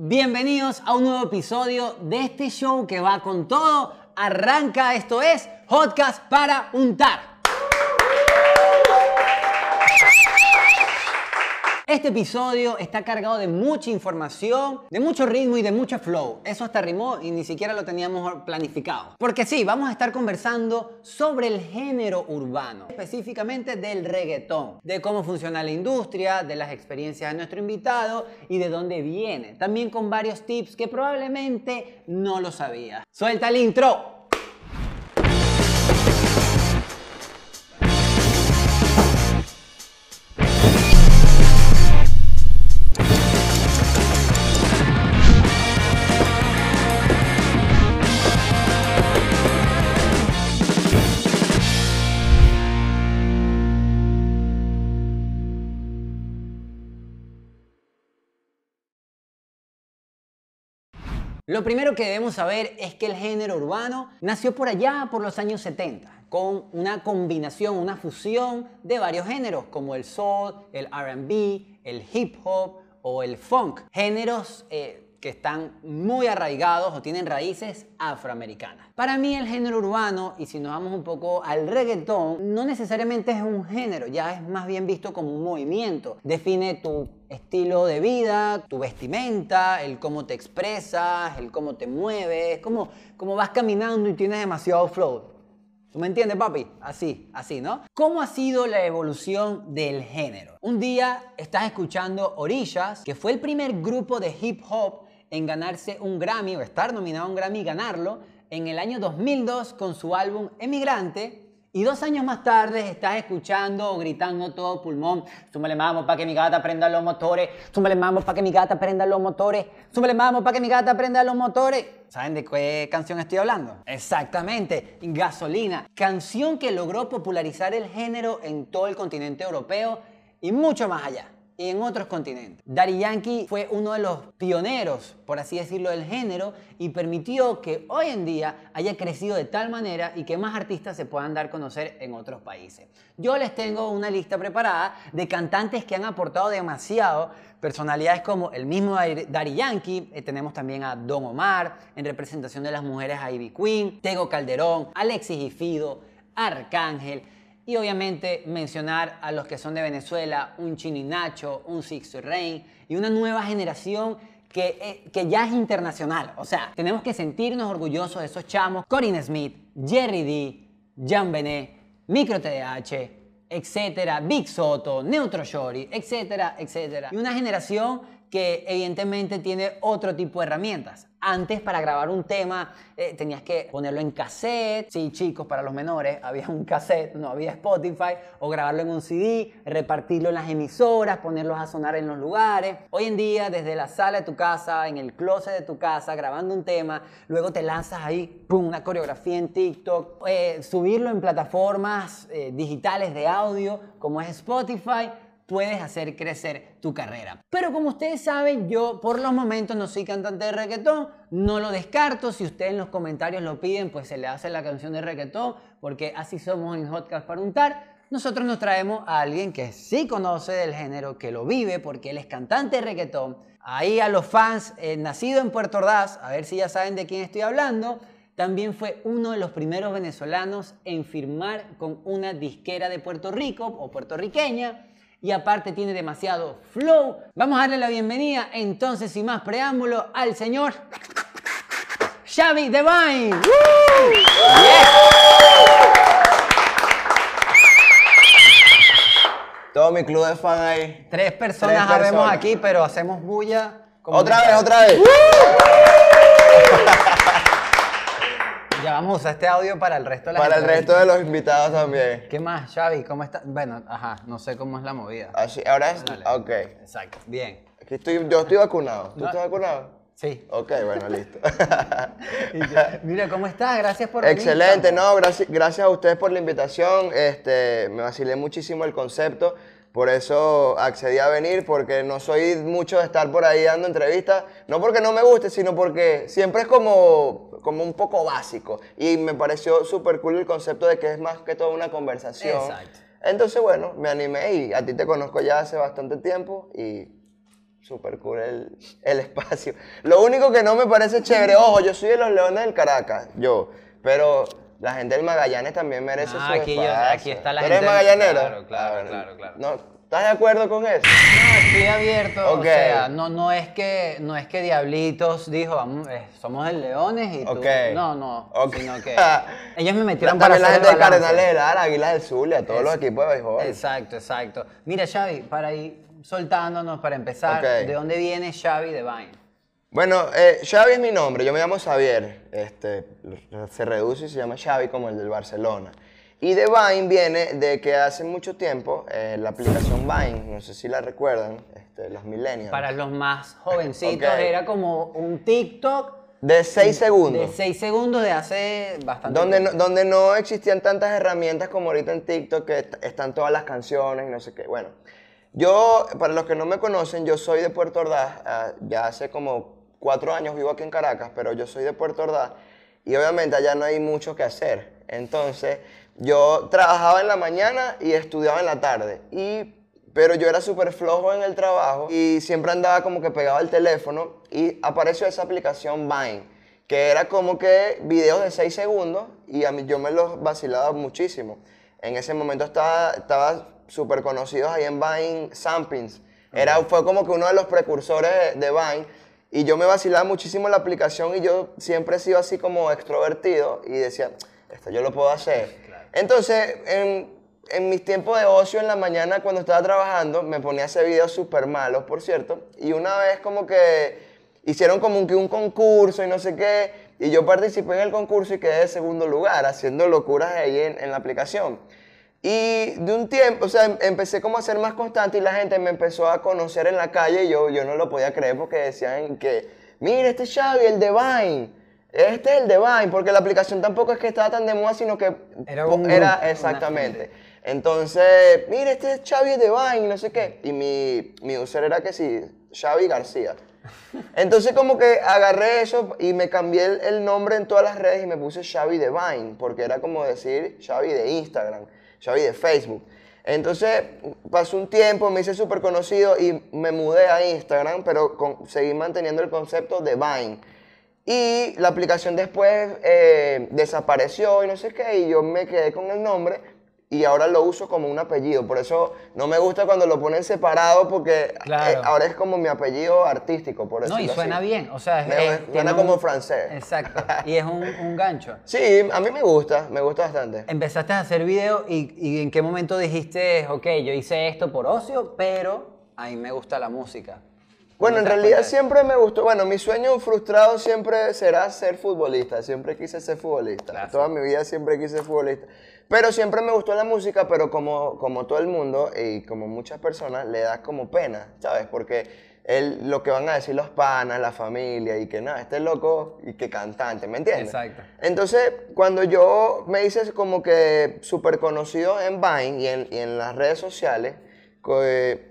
Bienvenidos a un nuevo episodio de este show que va con todo. Arranca, esto es Podcast para untar. Este episodio está cargado de mucha información, de mucho ritmo y de mucho flow. Eso hasta rimó y ni siquiera lo teníamos planificado. Porque sí, vamos a estar conversando sobre el género urbano, específicamente del reggaetón, de cómo funciona la industria, de las experiencias de nuestro invitado y de dónde viene. También con varios tips que probablemente no lo sabía. Suelta el intro. Lo primero que debemos saber es que el género urbano nació por allá por los años 70, con una combinación, una fusión de varios géneros como el soul, el RB, el hip hop o el funk. Géneros eh, que están muy arraigados o tienen raíces afroamericanas. Para mí el género urbano, y si nos vamos un poco al reggaetón, no necesariamente es un género, ya es más bien visto como un movimiento. Define tu estilo de vida, tu vestimenta, el cómo te expresas, el cómo te mueves, cómo, cómo vas caminando y tienes demasiado flow. ¿Tú me entiendes, papi? Así, así, ¿no? ¿Cómo ha sido la evolución del género? Un día estás escuchando Orillas, que fue el primer grupo de hip hop en ganarse un Grammy o estar nominado a un Grammy y ganarlo en el año 2002 con su álbum Emigrante. Y dos años más tarde estás escuchando o gritando todo pulmón, súmale mamo para que mi gata prenda los motores, súmale mamo para que mi gata prenda los motores, súmale mamo para que mi gata prenda los motores. ¿Saben de qué canción estoy hablando? Exactamente, Gasolina, canción que logró popularizar el género en todo el continente europeo y mucho más allá y en otros continentes. Daddy Yankee fue uno de los pioneros, por así decirlo, del género y permitió que hoy en día haya crecido de tal manera y que más artistas se puedan dar a conocer en otros países. Yo les tengo una lista preparada de cantantes que han aportado demasiado, personalidades como el mismo Daddy Yankee, eh, tenemos también a Don Omar, en representación de las mujeres a Ivy Queen, Tego Calderón, Alexis y Fido, Arcángel, y obviamente mencionar a los que son de Venezuela, un Chini Nacho, un Sixto Rain y una nueva generación que, eh, que, ya es internacional. O sea, tenemos que sentirnos orgullosos de esos chamos. Corinne Smith, Jerry D, Jan Benet, Micro TDH, etcétera, Big Soto, Neutro Shorty, etcétera, etcétera. Y una generación que evidentemente tiene otro tipo de herramientas. Antes para grabar un tema eh, tenías que ponerlo en cassette, sí chicos, para los menores había un cassette, no había Spotify, o grabarlo en un CD, repartirlo en las emisoras, ponerlos a sonar en los lugares. Hoy en día desde la sala de tu casa, en el closet de tu casa, grabando un tema, luego te lanzas ahí, ¡pum!, una coreografía en TikTok, eh, subirlo en plataformas eh, digitales de audio como es Spotify puedes hacer crecer tu carrera. Pero como ustedes saben, yo por los momentos no soy cantante de reggaetón, no lo descarto. Si ustedes en los comentarios lo piden, pues se le hace la canción de reggaetón, porque así somos en Hotcast para untar. Nosotros nos traemos a alguien que sí conoce del género, que lo vive, porque él es cantante de reggaetón. Ahí a los fans, eh, nacido en Puerto Ordaz, a ver si ya saben de quién estoy hablando, también fue uno de los primeros venezolanos en firmar con una disquera de Puerto Rico o puertorriqueña y aparte tiene demasiado flow. Vamos a darle la bienvenida entonces sin más preámbulo al señor Xavi Devine. Todo mi club de fan ahí. Tres personas habemos aquí, pero hacemos bulla. Otra vez, otra vez. Ya vamos a usar este audio para el resto de la Para el resto de los invitados también. ¿Qué más, Xavi? ¿Cómo estás? Bueno, ajá, no sé cómo es la movida. Así, ahora es. Dale. Ok. Exacto, bien. Aquí estoy, yo estoy vacunado. ¿Tú No. estás vacunado? Sí. Ok, bueno, listo. Y Mira, ¿cómo estás? Gracias por venir, Excelente, no, gracias, gracias a ustedes por la invitación. Este, me vacilé muchísimo el concepto. Por eso accedí a venir, porque no soy mucho de estar por ahí dando entrevistas. No porque no me guste, sino porque siempre es como, como un poco básico. Y me pareció súper cool el concepto de que es más que todo una conversación. Exacto. Entonces, bueno, me animé y a ti te conozco ya hace bastante tiempo y súper cool el, el espacio. Lo único que no me parece chévere, ojo, yo soy de los Leones del Caracas, yo, pero la gente del Magallanes también merece Ah, su aquí yo- espacio. aquí está la ¿Tú gente eres magallanero? claro, claro, claro, claro. No, ¿Estás de acuerdo con eso? No, estoy abierto, o sea, no, no es que no es que Diablitos dijo, vamos, eh, somos el Leones y tú, no, no, Ok. sino que ellos me metieron para la gente de. Cardenales del Lara, Águilas del Zulia, todos Es- los equipos de béisbol. Exacto, exacto. Mira, Xavi, para ir soltándonos, para empezar. ¿de dónde viene Xavi Devine? Bueno, eh, Xavi es mi nombre, yo me llamo Xavier, este, se reduce y se llama Xavi como el del Barcelona. Y de Vine viene de que hace mucho tiempo eh, la aplicación Vine, no sé si la recuerdan, este, los millennials, Para los más jovencitos Ok. era como un TikTok de 6 segundos. de 6 segundos de hace bastante Donde no, tiempo. donde no existían tantas herramientas como ahorita en TikTok, que est- están todas las canciones y no sé qué. Bueno, yo, para los que no me conocen, yo soy de Puerto Ordaz, ah, ya hace como cuatro años vivo aquí en Caracas, pero yo soy de Puerto Ordaz y obviamente allá no hay mucho que hacer. Entonces, yo trabajaba en la mañana y estudiaba en la tarde. Y, pero yo era súper flojo en el trabajo y siempre andaba como que pegaba el teléfono y apareció esa aplicación Vine que era como que videos de 6 segundos y a mí yo me los vacilaba muchísimo. En ese momento estaba, estaba súper conocidos ahí en Vine Sampins. Era, fue como que uno de los precursores de, de Vine y yo me vacilaba muchísimo la aplicación y yo siempre he sido así como extrovertido y decía, esto yo lo puedo hacer. Entonces, en, en mis tiempos de ocio en la mañana cuando estaba trabajando, me ponía a hacer videos súper malos, por cierto, y una vez como que hicieron como que un concurso y no sé qué, y yo participé en el concurso y quedé de segundo lugar, haciendo locuras ahí en, en la aplicación. Y de un tiempo, o sea, em- empecé como a ser más constante y la gente me empezó a conocer en la calle y yo, yo no lo podía creer porque decían que, mira, este es Xavi, el de Vine, este es el de Vine, porque la aplicación tampoco es que estaba tan de moda, sino que Era un era exactamente. Entonces, mira, este es Xavi de Vine, y no sé qué. Y mi, mi user era que sí, Xavi García. Entonces como que agarré eso y me cambié el, el nombre en todas las redes y me puse Xavi de Vine, porque era como decir Xavi de Instagram, Xavi de Facebook. Entonces pasó un tiempo, me hice súper conocido y me mudé a Instagram, pero con- seguí manteniendo el concepto de Vine. Y la aplicación después eh, desapareció y no sé qué, y yo me quedé con el nombre y ahora lo uso como un apellido. Por eso no me gusta cuando lo ponen separado porque Claro. eh, ahora es como mi apellido artístico, por No, decirlo y suena así. bien, o sea, es, Me- es- suena como un- francés. Exacto, y es un, un gancho. Sí, a mí me gusta, me gusta bastante. Empezaste a hacer video y, y en qué momento dijiste, ok, yo hice esto por ocio, pero a mí me gusta la música. Bueno, en ¿Cómo te das realidad siempre me gustó, bueno, mi sueño frustrado siempre será ser futbolista, siempre quise ser futbolista, Clásico. toda mi vida siempre quise ser futbolista, pero siempre me gustó la música, pero como, como todo el mundo y como muchas personas le da como pena, ¿sabes? Porque el- lo que van a decir los panas, la familia y que nada, este loco y que cantante, ¿me entiendes? Exacto. Entonces, cuando yo me hice como que súper conocido en Vine y en, y en las redes sociales, eh,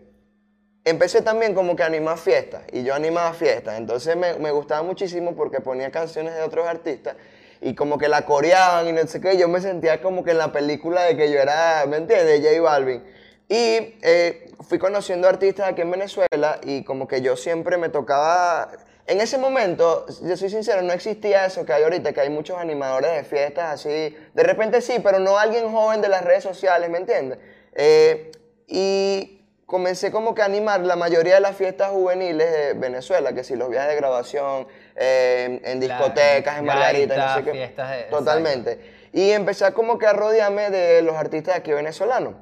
empecé también como que a animar fiestas y yo animaba fiestas. Entonces me, me gustaba muchísimo porque ponía canciones de otros artistas y como que la coreaban y no sé qué. Yo me sentía como que en la película de que yo era, ¿me entiendes? J Balvin. Y eh, fui conociendo artistas aquí en Venezuela y como que yo siempre me tocaba... En ese momento, yo soy sincero, no existía eso que hay ahorita, que hay muchos animadores de fiestas así. De repente sí, pero no alguien joven de las redes sociales, ¿me entiendes? Eh, y comencé como que a animar la mayoría de las fiestas juveniles de Venezuela, que si los viajes de graduación, eh, en Claro, discotecas, en Margarita, no sé qué. fiestas de- Totalmente. Y empecé a como que a rodearme de los artistas aquí venezolanos.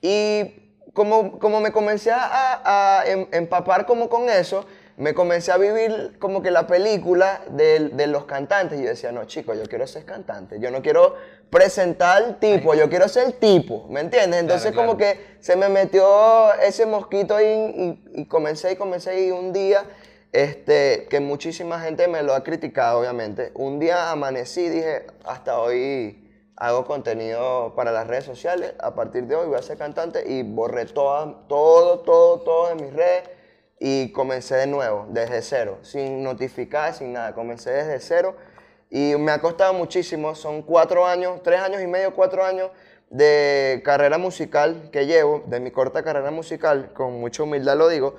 Y como, como me comencé a, a- em- empapar como con eso, me comencé a vivir como que la película de, de los cantantes. Y yo decía, no, chicos, yo quiero ser cantante. Yo no quiero presentar al tipo, yo quiero ser el tipo, ¿me entiendes? Entonces claro. como que se me metió ese mosquito ahí y, y comencé y comencé y un día, este, que muchísima gente me lo ha criticado, obviamente. Un día amanecí y dije, hasta hoy hago contenido para las redes sociales. A partir de hoy voy a ser cantante y borré toda, todo, todo, todo de mis redes y comencé de nuevo, desde cero, sin notificar, sin nada. Comencé desde cero y me ha costado muchísimo. Son cuatro años, tres años y medio, cuatro años de carrera musical que llevo, de mi corta carrera musical, con mucha humildad lo digo.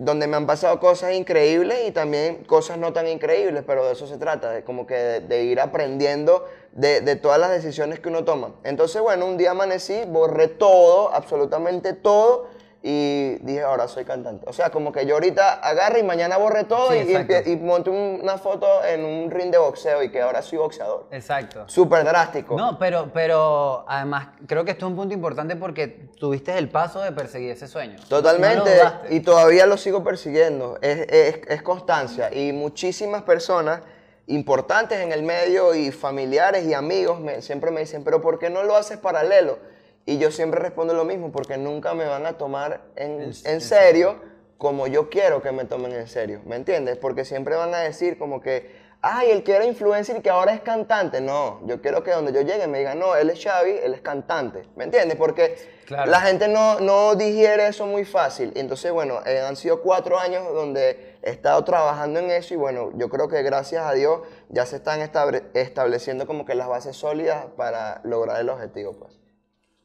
Donde me han pasado cosas increíbles y también cosas no tan increíbles, pero de eso se trata, de como que de, de ir aprendiendo de, de, todas las decisiones que uno toma. Entonces, bueno, un día amanecí, borré todo, absolutamente todo, y dije, ahora soy cantante. O sea, como que yo ahorita agarro y mañana borré todo Sí, y, y, monto una foto en un ring de boxeo y que ahora soy boxeador. Exacto. Súper drástico. No, pero, pero además creo que esto es un punto importante porque tuviste el paso de perseguir ese sueño. No Totalmente, dudaste. y todavía lo sigo persiguiendo. Es, es- es constancia. Y muchísimas personas importantes en el medio y familiares y amigos me- siempre me dicen, pero ¿por qué no lo haces paralelo? Y yo siempre respondo lo mismo, porque nunca me van a tomar en, En- serio como yo quiero que me tomen en serio, ¿me entiendes? Porque siempre van a decir como que, ay, el que era influencer y que ahora es cantante. No, yo quiero que donde yo llegue me digan, no, él es Xavi, él es cantante, ¿me entiendes? Porque Claro. la gente no, no digiere eso muy fácil. Entonces, bueno, eh, han sido cuatro años donde he estado trabajando en eso y bueno, yo creo que gracias a Dios ya se están estable- estableciendo como que las bases sólidas para lograr el objetivo, pues.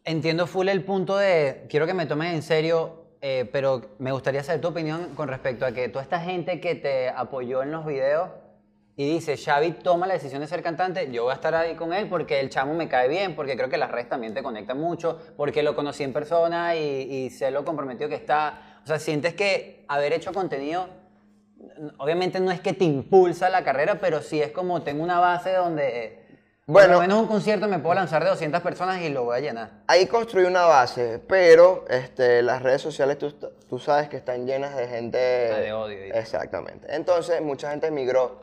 Entiendo full el punto de, quiero que me tomes en serio, eh, pero me gustaría saber tu opinión con respecto a que toda esta gente que te apoyó en los videos y dice, Xavi toma la decisión de ser cantante, yo voy a estar ahí con él porque el chamo me cae bien, porque creo que las redes también te conectan mucho, porque lo conocí en persona y, y sé lo comprometido que está. O sea, sientes que haber hecho contenido, obviamente no es que te impulsa la carrera, pero sí es como tengo una base donde... Bueno. Por lo menos un concierto me puedo lanzar de 200 personas y lo voy a llenar. Ahí construí una base, pero este, las redes sociales tú, tú sabes que están llenas de gente... De odio y- Exactamente. Entonces, mucha gente emigró,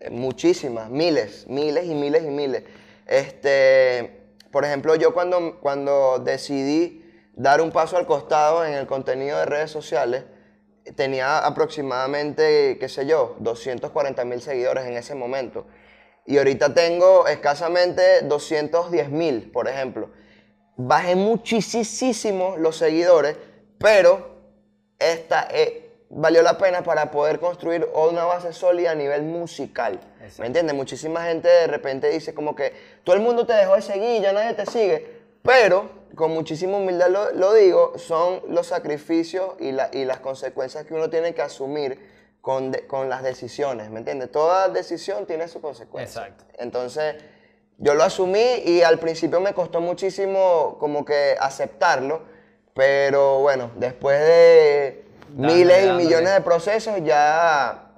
eh, muchísimas, miles, miles y miles y miles. Este, por ejemplo, yo cuando, cuando decidí dar un paso al costado en el contenido de redes sociales, tenía aproximadamente, qué sé yo, 240 mil seguidores en ese momento. Y ahorita tengo escasamente 210 mil, por ejemplo. Bajé muchísimo los seguidores, pero esta eh, valió la pena para poder construir una base sólida a nivel musical. Exacto. ¿Me entiendes? Muchísima gente de repente dice como que todo el mundo te dejó de seguir, ya nadie te sigue. Pero, con muchísima humildad lo, lo digo, son los sacrificios y, la- y las consecuencias que uno tiene que asumir con, de- con las decisiones. ¿Me entiendes? Toda decisión tiene su consecuencia. Exacto. Entonces, yo lo asumí y al principio me costó muchísimo como que aceptarlo, pero bueno, después de Dándole, miles y dándole. millones de procesos ya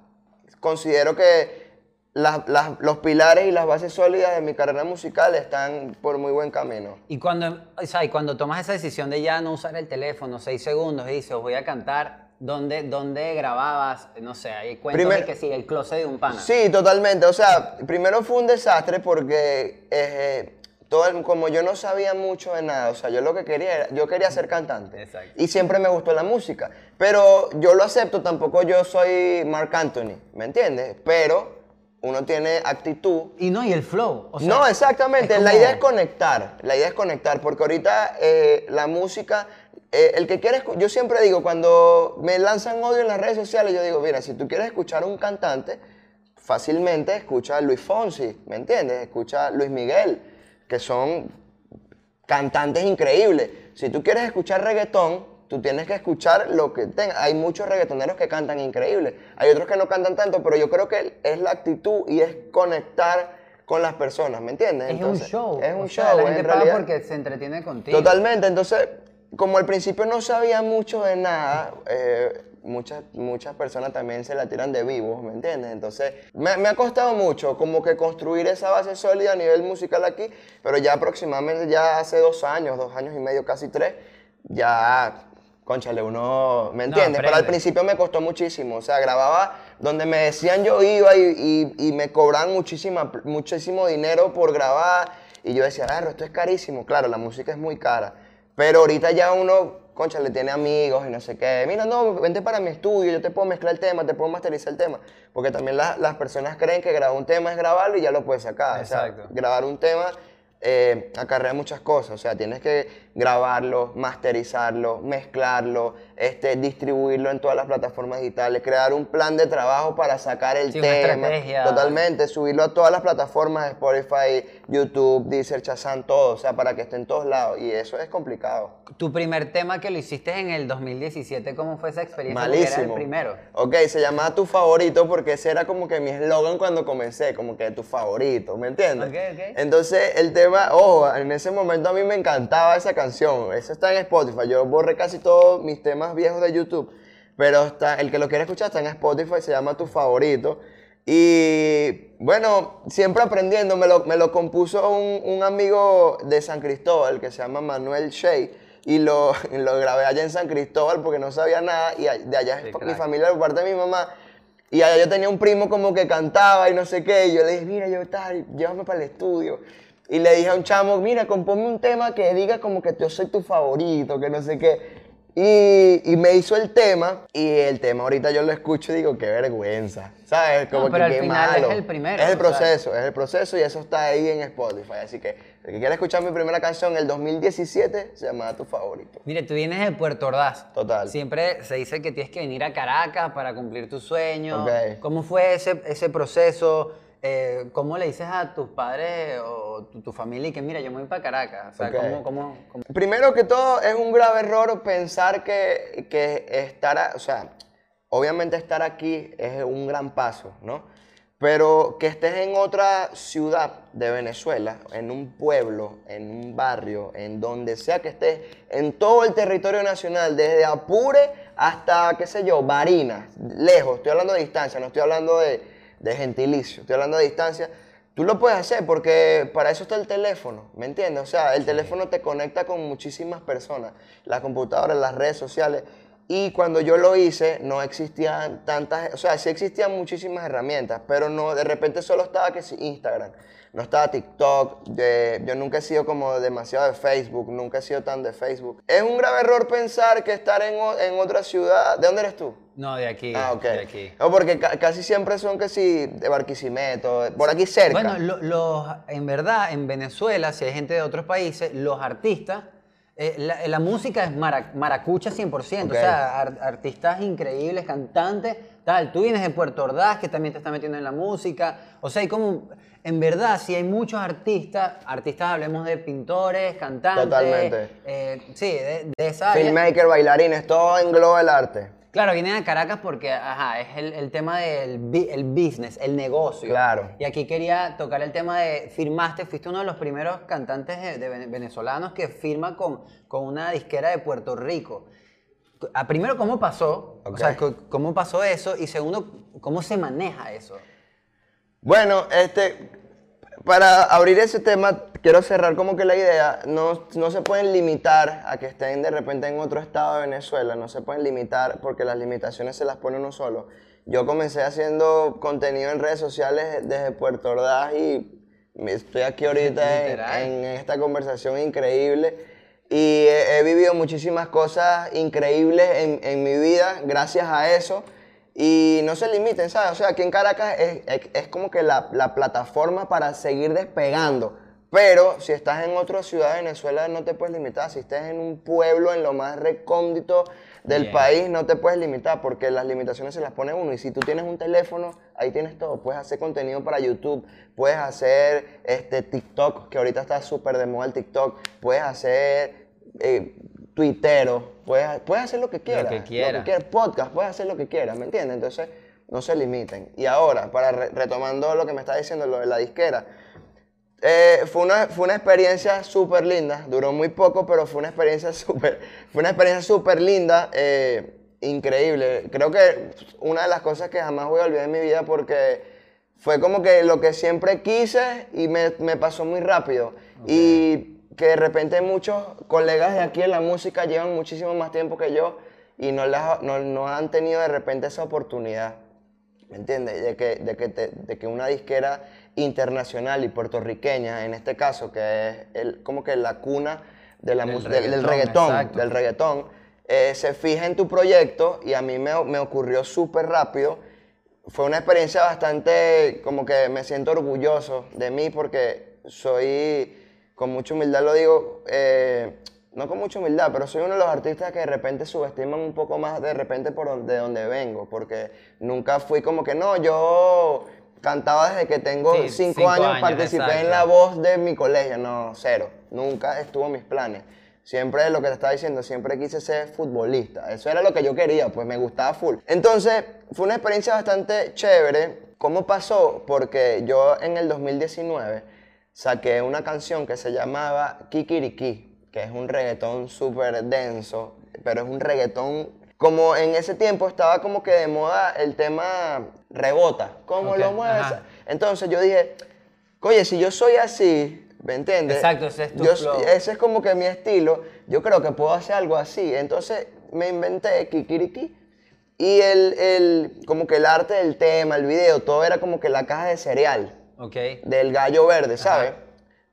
considero que las- las- los pilares y las bases sólidas de mi carrera musical están por muy buen camino. Y cuando, o sea, y cuando tomas esa decisión de ya no usar el teléfono seis segundos y dices, voy a cantar, ¿dónde, dónde grababas? No sé, Primer- de que sí, el closet de un pana. Sí, totalmente. O sea, primero fue un desastre porque eh, todo el- como yo no sabía mucho de nada, o sea, yo lo que quería era, yo quería ser cantante. Exacto. Y siempre me gustó la música. Pero yo lo acepto, tampoco yo soy Marc Anthony, ¿me entiendes? Pero uno tiene actitud. Y no, y el flow. o sea, no, exactamente. La idea es conectar. La idea es conectar, porque ahorita eh, la música, eh, el que quiere, yo siempre digo, cuando me lanzan odio en las redes sociales, yo digo, mira, si tú quieres escuchar a un cantante, fácilmente escucha a Luis Fonsi, ¿me entiendes? Escucha a Luis Miguel, que son cantantes increíbles. Si tú quieres escuchar reggaetón, tú tienes que escuchar lo que tenga. Hay muchos reggaetoneros que cantan increíble. Hay otros que no cantan tanto, pero yo creo que es la actitud y es conectar con las personas, ¿me entiendes? Es Entonces, un show. Es un o sea, show, La en paga porque se entretiene contigo. Totalmente, entonces, como al principio no sabía mucho de nada, eh, muchas, muchas personas también se la tiran de vivos, ¿me entiendes? Entonces, me, me ha costado mucho como que construir esa base sólida a nivel musical aquí, pero ya aproximadamente, ya hace dos años, dos años y medio, casi tres, ya, conchale, uno, ¿me entiendes? pero al principio me costó muchísimo, o sea, grababa donde me decían yo iba y, y- y me cobraban muchísima, muchísimo dinero por grabar y yo decía, "Berro, esto es carísimo, claro, la música es muy cara, pero ahorita ya uno, concha, le tiene amigos y no sé qué, mira, no, vente para mi estudio, yo te puedo mezclar el tema, te puedo masterizar el tema, porque también la- las personas creen que grabar un tema es grabarlo y ya lo puedes sacar, o sea, Exacto. grabar un tema eh, acarrea muchas cosas. O sea, tienes que grabarlo, masterizarlo, mezclarlo, este, distribuirlo en todas las plataformas digitales, crear un plan de trabajo para sacar el Sí, tema. Totalmente, subirlo a todas las plataformas, Spotify, YouTube, Deezer, Shazam, todo, o sea, para que esté en todos lados. Y eso es complicado. Tu primer tema que lo hiciste en el 2017, ¿cómo fue esa experiencia? Malísimo. Era el primero. Ok, se llamaba Tu Favorito porque ese era como que mi eslogan cuando comencé, como que tu favorito, ¿me entiendes? Ok, ok. Entonces el tema, ojo, en ese momento a mí me encantaba esa canción, esa está en Spotify, yo borré casi todos mis temas viejos de YouTube, pero está, el que lo quiere escuchar está en Spotify, se llama Tu Favorito. Y bueno, siempre aprendiendo, me lo, me lo compuso un, un amigo de San Cristóbal que se llama Manuel Shea y lo, lo grabé allá en San Cristóbal porque no sabía nada y de allá Sí, es mi familia por parte de mi mamá. Y allá yo tenía un primo como que cantaba y no sé qué. Y yo le dije, mira, yo tal, llévame para el estudio. Y le dije a un chamo, mira, compónme un tema que diga como que yo soy tu favorito, que no sé qué. Y, y me hizo el tema, y el tema ahorita yo lo escucho y digo, qué vergüenza, ¿sabes? Como No, pero que al qué final es malo. el primero, Es el proceso, es el proceso y eso está ahí en Spotify. Así que el que quiera escuchar mi primera canción, el 2017, se llama Tu Favorito. Mire, tú vienes de Puerto Ordaz. Total. Siempre se dice que tienes que venir a Caracas para cumplir tu sueño. Ok. ¿Cómo fue ese, ese proceso? Eh, ¿Cómo le dices a tus padres o tu, tu familia que mira, yo me voy para Caracas? O sea, Ok. ¿cómo, cómo, cómo- Primero que todo, es un grave error pensar que, que estar, a- o sea, obviamente estar aquí es un gran paso, ¿no? Pero que estés en otra ciudad de Venezuela, en un pueblo, en un barrio, en donde sea que estés, en todo el territorio nacional, desde Apure hasta, qué sé yo, Barinas, lejos, estoy hablando de distancia, no estoy hablando de, de gentilicio, estoy hablando de distancia. Tú lo puedes hacer porque para eso está el teléfono, ¿me entiendes? O sea, el teléfono te conecta con muchísimas personas, las computadoras, las redes sociales. Y cuando yo lo hice, no existían tantas, o sea, sí existían muchísimas herramientas, pero no, de repente solo estaba que Instagram, no estaba TikTok, de- yo nunca he sido como demasiado de Facebook, nunca he sido tan de Facebook. Es un grave error pensar que estar en, o- en otra ciudad, ¿de dónde eres tú? No, de aquí. Ah, ok. De aquí. No, porque ca- casi siempre son que sí, de Barquisimeto, por aquí cerca. Bueno, lo- los, en verdad, en Venezuela, si hay gente de otros países, los artistas, eh, la, la música es mara- maracucha 100%, Ok. o sea, ar- artistas increíbles, cantantes, tal. Tú vienes de Puerto Ordaz, que también te está metiendo en la música, o sea, hay como, en verdad, si hay muchos artistas, artistas hablemos de pintores, cantantes, Totalmente. eh, sí, de, de esa área. Filmmaker, bailarines, todo engloba el arte. Claro, vienen a Caracas porque, ajá, es el, el tema del bi- el business, el negocio. Claro. Y aquí quería tocar el tema de, firmaste, fuiste uno de los primeros cantantes de, de vene- venezolanos que firma con, con una disquera de Puerto Rico. Ah, primero, ¿cómo pasó? O Ok. sea, co- ¿cómo pasó eso? Y segundo, ¿cómo se maneja eso? Bueno, este, para abrir ese tema, quiero cerrar como que la idea, no, no se pueden limitar a que estén de repente en otro estado de Venezuela, no se pueden limitar porque las limitaciones se las pone uno solo. Yo comencé haciendo contenido en redes sociales desde Puerto Ordaz y estoy aquí ahorita en, en esta conversación increíble y he, he vivido muchísimas cosas increíbles en, en mi vida gracias a eso. Y no se limiten, ¿sabes? O sea, aquí en Caracas es, es- es como que la, la plataforma para seguir despegando. Pero si estás en otra ciudad de Venezuela, no te puedes limitar. Si estás en un pueblo, en lo más recóndito del Bien. país, no te puedes limitar porque las limitaciones se las pone uno. Y si tú tienes un teléfono, ahí tienes todo. Puedes hacer contenido para YouTube, puedes hacer este, TikTok, que ahorita está súper de moda el TikTok. Puedes hacer eh, tuitero, puedes, puedes hacer lo que quieras. que quiera. quieras, podcast, puedes hacer lo que quieras, ¿me entiendes? Entonces, no se limiten. Y ahora, para re- retomando lo que me está diciendo, lo de la disquera, eh, fue, una, fue una experiencia súper linda, duró muy poco, pero fue una experiencia súper, fue una experiencia súper linda, eh, increíble. Creo que una de las cosas que jamás voy a olvidar en mi vida porque fue como que lo que siempre quise y me, me pasó muy rápido. Y que de repente muchos colegas de aquí en la música llevan muchísimo más tiempo que yo y no, las- no, no han tenido de repente esa oportunidad. ¿Me entiendes? De que, de, que te- de que una disquera internacional y puertorriqueña, en este caso, que es el, como que la cuna de la Del reggaetón, del reggaetón, eh, se fija en tu proyecto y a mí me, me ocurrió súper rápido. Fue una experiencia bastante, como que me siento orgulloso de mí porque soy, con mucha humildad lo digo, eh, no con mucha humildad, pero soy uno de los artistas que de repente subestiman un poco más de repente por donde, de donde vengo, porque nunca fui como que no, yo cantaba desde que tengo Sí, cinco, cinco años, años, participé en la voz de mi colegio, no, cero, nunca estuvo en mis planes. Siempre lo que te estaba diciendo, siempre quise ser futbolista. Eso era lo que yo quería, pues me gustaba full. Entonces, fue una experiencia bastante chévere. ¿Cómo pasó? Porque yo en el 2019 saqué una canción que se llamaba Kikiriki, que es un reggaetón súper denso, pero es un reggaetón como en ese tiempo estaba como que de moda el tema rebota, ¿cómo lo mueves? ajá. Entonces yo dije, oye, si yo soy así, ¿me entiendes? Exacto, ese es tu Yo- flow. ese es como que mi estilo, yo creo que puedo hacer algo así. Entonces me inventé Kikiriki y el, el, como que el arte del tema, el video, todo era como que la caja de cereal Ok. del gallo verde, ¿sabes?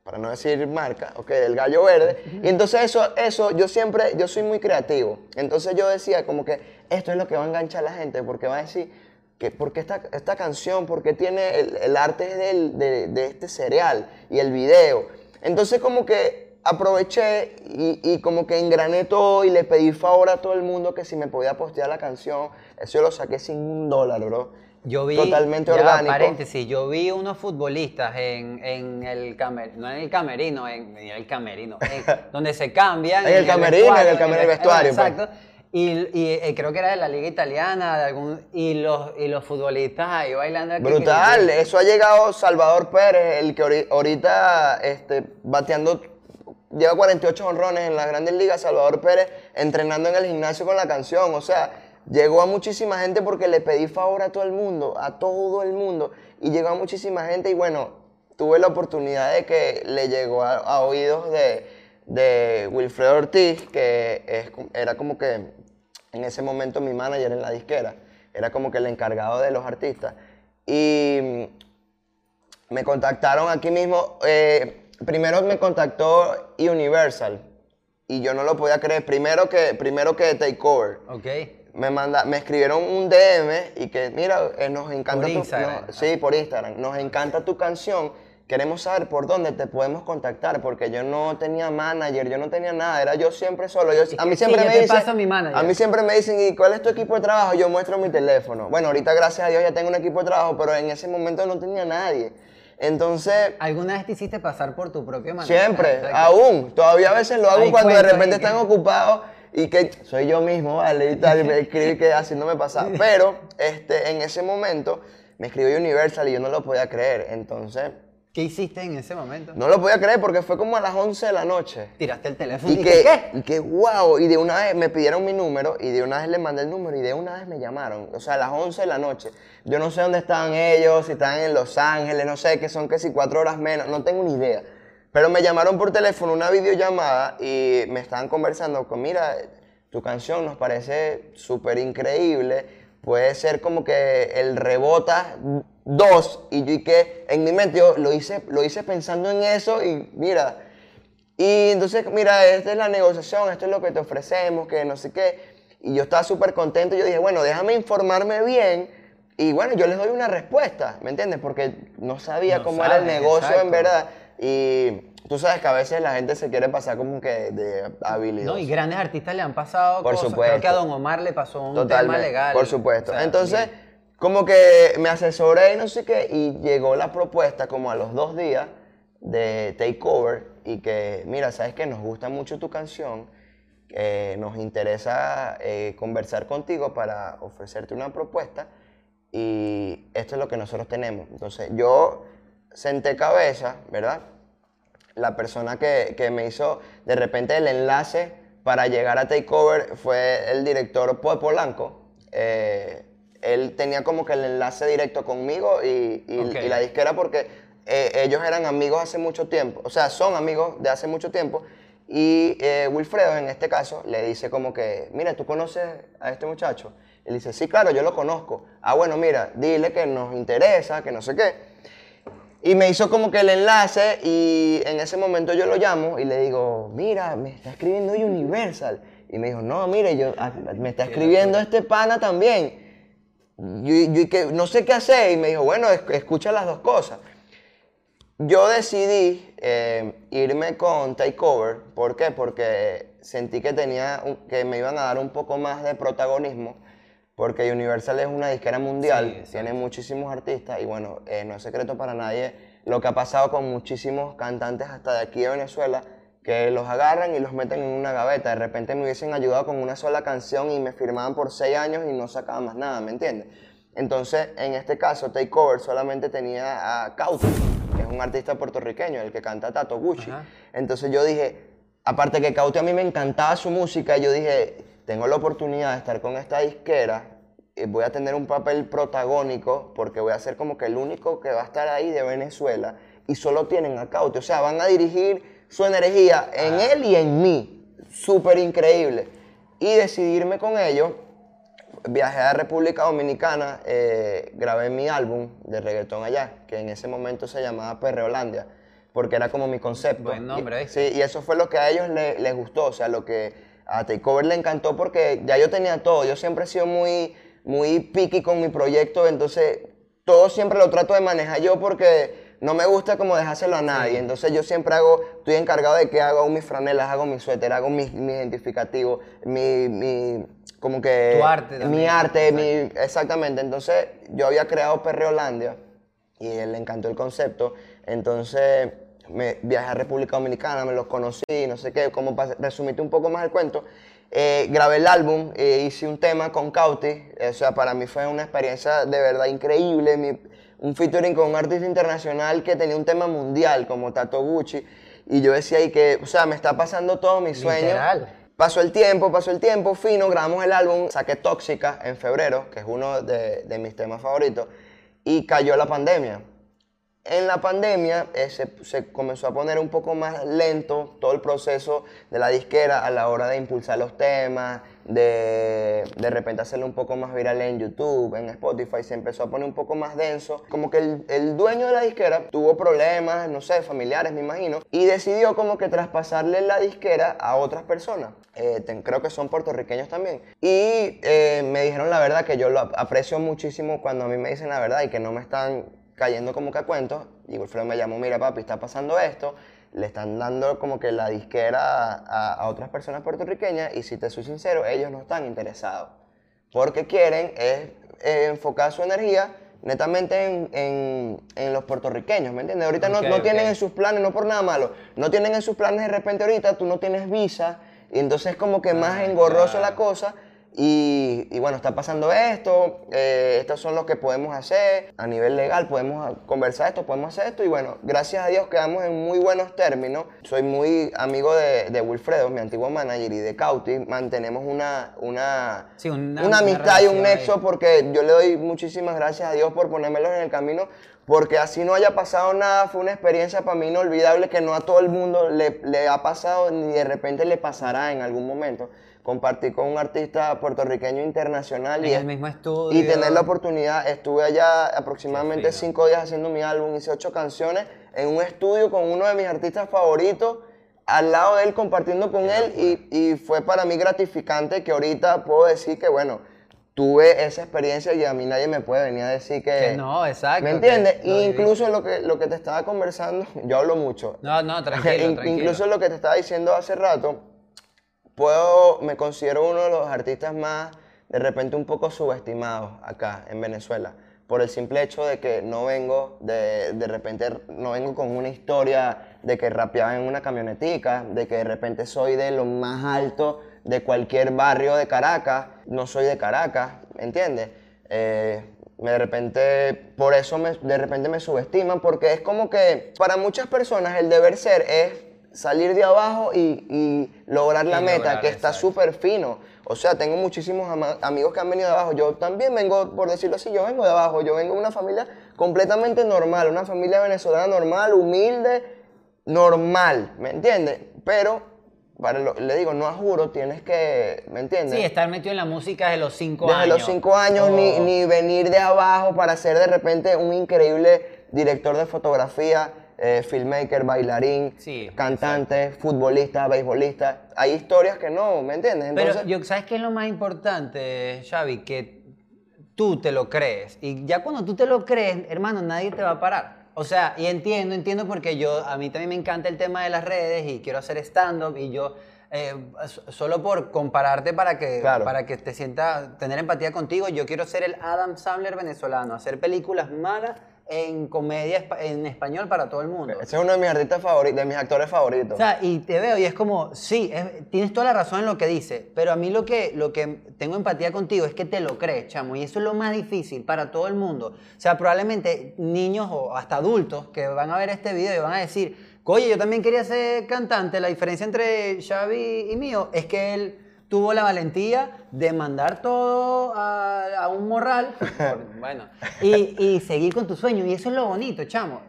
Para no decir marca, ok, del gallo verde. Y entonces eso, eso, yo siempre, yo soy muy creativo. Entonces yo decía como que esto es lo que va a enganchar a la gente, porque va a decir que porque esta, esta canción, porque tiene el, el arte del- de, de este cereal y el video. Entonces como que aproveché y, y como que engrané todo y le pedí favor a todo el mundo que si me podía postear la canción. Eso yo lo saqué sin un dólar, bro. Yo vi, Totalmente ya, orgánico. paréntesis, yo vi unos futbolistas en, en el camerino, no en el camerino, en, en el camerino, en- donde se cambian. En el camerino, en el camerino, el vestuario, pues. Exacto. Y, y, eh, creo que era de la liga italiana, de algún, y, los, y los futbolistas ahí bailando. aquí, Brutal, que- eso ha llegado Salvador Pérez, el que ahori- ahorita este, bateando, lleva 48 honrones en las grandes ligas, Salvador Pérez entrenando en el gimnasio con la canción, o sea, llegó a muchísima gente porque le pedí favor a todo el mundo, a todo el mundo, y llegó a muchísima gente y bueno, tuve la oportunidad de que le llegó a, oídos de, de Wilfredo Ortiz, que es, era como que en ese momento mi manager en la disquera, era como que el encargado de los artistas. Y me contactaron aquí mismo, eh, primero me contactó Universal y yo no lo podía creer, primero que, primero que Takeover. Ok. Me, manda, me escribieron un DM y que, mira, eh, nos encanta Por tu Instagram. no, Sí, por Instagram. Nos encanta tu canción. Queremos saber por dónde te podemos contactar, porque yo no tenía manager, yo no tenía nada, era yo siempre solo. Yo, a mí siempre me dicen, mi manager. a mí siempre me dicen, ¿y cuál es tu equipo de trabajo? Yo muestro mi teléfono. Bueno, ahorita gracias a Dios ya tengo un equipo de trabajo, pero en ese momento no tenía nadie. Entonces, ¿Alguna vez te hiciste pasar por tu propio manager? Siempre, aún. Todavía a veces lo hago Hay cuando de repente que- están ocupados y que soy yo mismo, ¿vale? Y tal, y me escribí que haciéndome pasar. Pero este, en ese momento me escribió Universal y yo no lo podía creer. Entonces, ¿Qué hiciste en ese momento? no lo podía creer porque fue como a las 11 de la noche. Tiraste el teléfono y, Y que, ¿qué? y que, wow, y de una vez me pidieron mi número y de una vez le mandé el número y de una vez me llamaron. O sea, a las 11 de la noche. Yo no sé dónde estaban ellos, si estaban en Los Ángeles, no sé, que son casi cuatro horas menos, no tengo ni idea. Pero me llamaron por teléfono, una videollamada, y me estaban conversando con, mira, tu canción nos parece súper increíble, puede ser como que el rebota dos, y yo y que en mi mente yo lo hice, lo hice pensando en eso, y mira, y entonces, mira, esta es la negociación, esto es lo que te ofrecemos, que no sé qué. Y yo estaba súper contento yo dije, bueno, déjame informarme bien y bueno, yo les doy una respuesta, ¿me entiendes? Porque no sabía No cómo era el negocio exacto. en verdad. Y tú sabes que a veces la gente se quiere pasar como que de habilidad. No, y grandes artistas le han pasado Por cosas. supuesto. Creo que a Don Omar le pasó un tema Totalmente, legal. por supuesto. O sea, Entonces, bien. como que me asesoré y no sé qué, y llegó la propuesta como a los dos días de Takeover y que, mira, sabes que nos gusta mucho tu canción, eh, nos interesa eh, conversar contigo para ofrecerte una propuesta y esto es lo que nosotros tenemos. Entonces, yo senté cabeza, ¿verdad? la persona que, que me hizo de repente el enlace para llegar a Takeover fue el director Po- Polanco. Eh, él tenía como que el enlace directo conmigo y, y la disquera porque eh, ellos eran amigos hace mucho tiempo, o sea, son amigos de hace mucho tiempo. Y eh, Wilfredo, en este caso, le dice como que, mira, ¿tú conoces a este muchacho? Él dice, sí, claro, yo lo conozco. Ah, bueno, mira, dile que nos interesa, que no sé qué. Y me hizo como que el enlace y en ese momento yo lo llamo y le digo, mira, me está escribiendo Universal. Y me dijo, no, mire, yo, ah, me está escribiendo este pana también. Yo, yo- que no sé qué hacer. Y me dijo, bueno, es- escucha las dos cosas. Yo decidí eh, irme con Takeover. ¿Por qué? Porque sentí que, tenía un- que me iban a dar un poco más de protagonismo. Porque Universal es una disquera mundial, Sí, tiene muchísimos artistas y bueno, eh, no es secreto para nadie lo que ha pasado con muchísimos cantantes hasta de aquí de Venezuela que los agarran y los meten en una gaveta. De repente me hubiesen ayudado con una sola canción y me firmaban por seis años y no sacaban más nada, ¿me entiendes? Entonces, en este caso, Takeover solamente tenía a Cauti, que es un artista puertorriqueño, el que canta Tato Gucci. Ajá. Entonces yo dije, aparte que Cauti a mí me encantaba su música, yo dije, tengo la oportunidad de estar con esta disquera, y voy a tener un papel protagónico, porque voy a ser como que el único que va a estar ahí de Venezuela, y solo tienen a o sea, van a dirigir su energía en él y en mí, súper increíble. Y decidirme con ellos, viajé a República Dominicana, eh, grabé mi álbum de reggaetón allá, que en ese momento se llamaba Perreolandia, porque era como mi concepto. Buen nombre, Y- ¿viste? Sí, y eso fue lo que a ellos le- les gustó, o sea, lo que a Takeover le encantó porque ya yo tenía todo, yo siempre he sido muy, muy picky con mi proyecto, entonces todo siempre lo trato de manejar yo porque no me gusta como dejárselo a nadie, entonces yo siempre hago, estoy encargado de que hago mis franelas, hago mi suéter, hago mis, mis identificativos, mi, mi, como que... Tu arte Mi también. arte, mi, exactamente, entonces yo había creado Perreolandia y él le encantó el concepto. Entonces me viajé a República Dominicana, me los conocí, no sé qué, como para resumirte un poco más el cuento. eh, grabé el álbum, eh, hice un tema con Cauti, o sea, para mí fue una experiencia de verdad increíble, mi- un featuring con un artista internacional que tenía un tema mundial como Tato Gucci, y yo decía ahí que, o sea, me está pasando todo mi sueño. Literal. Pasó el tiempo, pasó el tiempo, fino, grabamos el álbum, saqué Tóxica en febrero, que es uno de, de mis temas favoritos, y cayó la pandemia. En la pandemia eh, se, comenzó a poner un poco más lento todo el proceso de la disquera a la hora de impulsar los temas, de de repente hacerlo un poco más viral en YouTube, en Spotify, se empezó a poner un poco más denso. Como que el, el dueño de la disquera tuvo problemas, no sé, familiares me imagino, y decidió como que traspasarle la disquera a otras personas. Eh, ten- creo que son puertorriqueños también. Y eh, me dijeron la verdad que yo lo ap- aprecio muchísimo cuando a mí me dicen la verdad y que no me están cayendo como que a cuentos. Y Wilfredo me llamó, mira papi, está pasando esto. Le están dando como que la disquera a, a otras personas puertorriqueñas y si te soy sincero, ellos no están interesados. Porque quieren es eh, enfocar su energía netamente en, en- en los puertorriqueños, ¿me entiendes? Ahorita no- no, tienen en sus planes, no por nada malo, no tienen en sus planes de repente ahorita, tú no tienes visa y entonces como que más Ah, engorroso claro. la cosa y, y bueno, está pasando esto, eh, estos son los que podemos hacer, a nivel legal podemos conversar esto, podemos hacer esto y bueno, gracias a Dios quedamos en muy buenos términos. Soy muy amigo de, de Wilfredo, mi antiguo manager, y de Cauti, mantenemos una, una, Sí, una- una amistad y un nexo ahí. porque yo le doy muchísimas gracias a Dios por ponérmelos en el camino, porque así no haya pasado nada, fue una experiencia para mí inolvidable que no a todo el mundo le, le ha pasado ni de repente le pasará en algún momento. Compartir con un artista puertorriqueño internacional y, el mismo estudio. y tener la oportunidad, estuve allá aproximadamente cinco días haciendo mi álbum, hice ocho canciones en un estudio con uno de mis artistas favoritos, al lado de él, compartiendo con él, y, y fue para mí gratificante que ahorita puedo decir que, bueno, tuve esa experiencia y a mí nadie me puede venir a decir que... Que no, exacto, ¿Me entiendes? lo. Incluso lo que, lo que te estaba conversando, yo hablo mucho. No, no, tranquilo, tranquilo. Incluso lo que te estaba diciendo hace rato, puedo, me considero uno de los artistas más, de repente, un poco subestimados acá en Venezuela, por el simple hecho de que no vengo, de, de repente, no vengo con una historia de que rapeaba en una camionetica, de que de repente soy de lo más alto de cualquier barrio de Caracas, no soy de Caracas, ¿me entiendes? Eh, de repente, por eso me, de repente me subestiman, porque es como que para muchas personas el deber ser es salir de abajo y, y lograr la meta, lograr, que está súper fino. O sea, tengo muchísimos ama- amigos que han venido de abajo. Yo también vengo, por decirlo así, yo vengo de abajo. Yo vengo de una familia completamente normal, una familia venezolana normal, humilde, normal, ¿me entiendes? Pero, para lo- le digo, no a juro, tienes que, ¿me entiendes? Sí, estar metido en la música desde los cinco Desde años. los cinco años, ni, Oh. ni venir de abajo para ser de repente un increíble director de fotografía, eh, filmmaker, bailarín, Sí, cantante, futbolista, beisbolista. Hay historias que no, ¿me entiendes? Entonces, Pero yo, ¿sabes qué es lo más importante, Xavi? Que tú te lo crees. Y ya cuando tú te lo crees, hermano, nadie te va a parar. O sea, y entiendo, entiendo porque yo, a mí también me encanta el tema de las redes y quiero hacer stand-up y yo, eh, so- solo por compararte para que, Claro. para que te sienta, tener empatía contigo, yo quiero ser el Adam Sandler venezolano, hacer películas malas en comedia en español para todo el mundo. Ese es uno de mis artistas favoritos, de mis actores favoritos. O sea, y te veo y es como, sí, es- tienes toda la razón en lo que dice, pero a mí lo que, lo que tengo empatía contigo es que te lo crees, chamo, y eso es lo más difícil para todo el mundo. O sea, probablemente niños o hasta adultos que van a ver este video y van a decir, oye, yo también quería ser cantante, la diferencia entre Xavi y mío es que él tuvo la valentía de mandar todo a, a un morral, por- bueno, y, y seguir con tu sueño, y eso es lo bonito, chamo.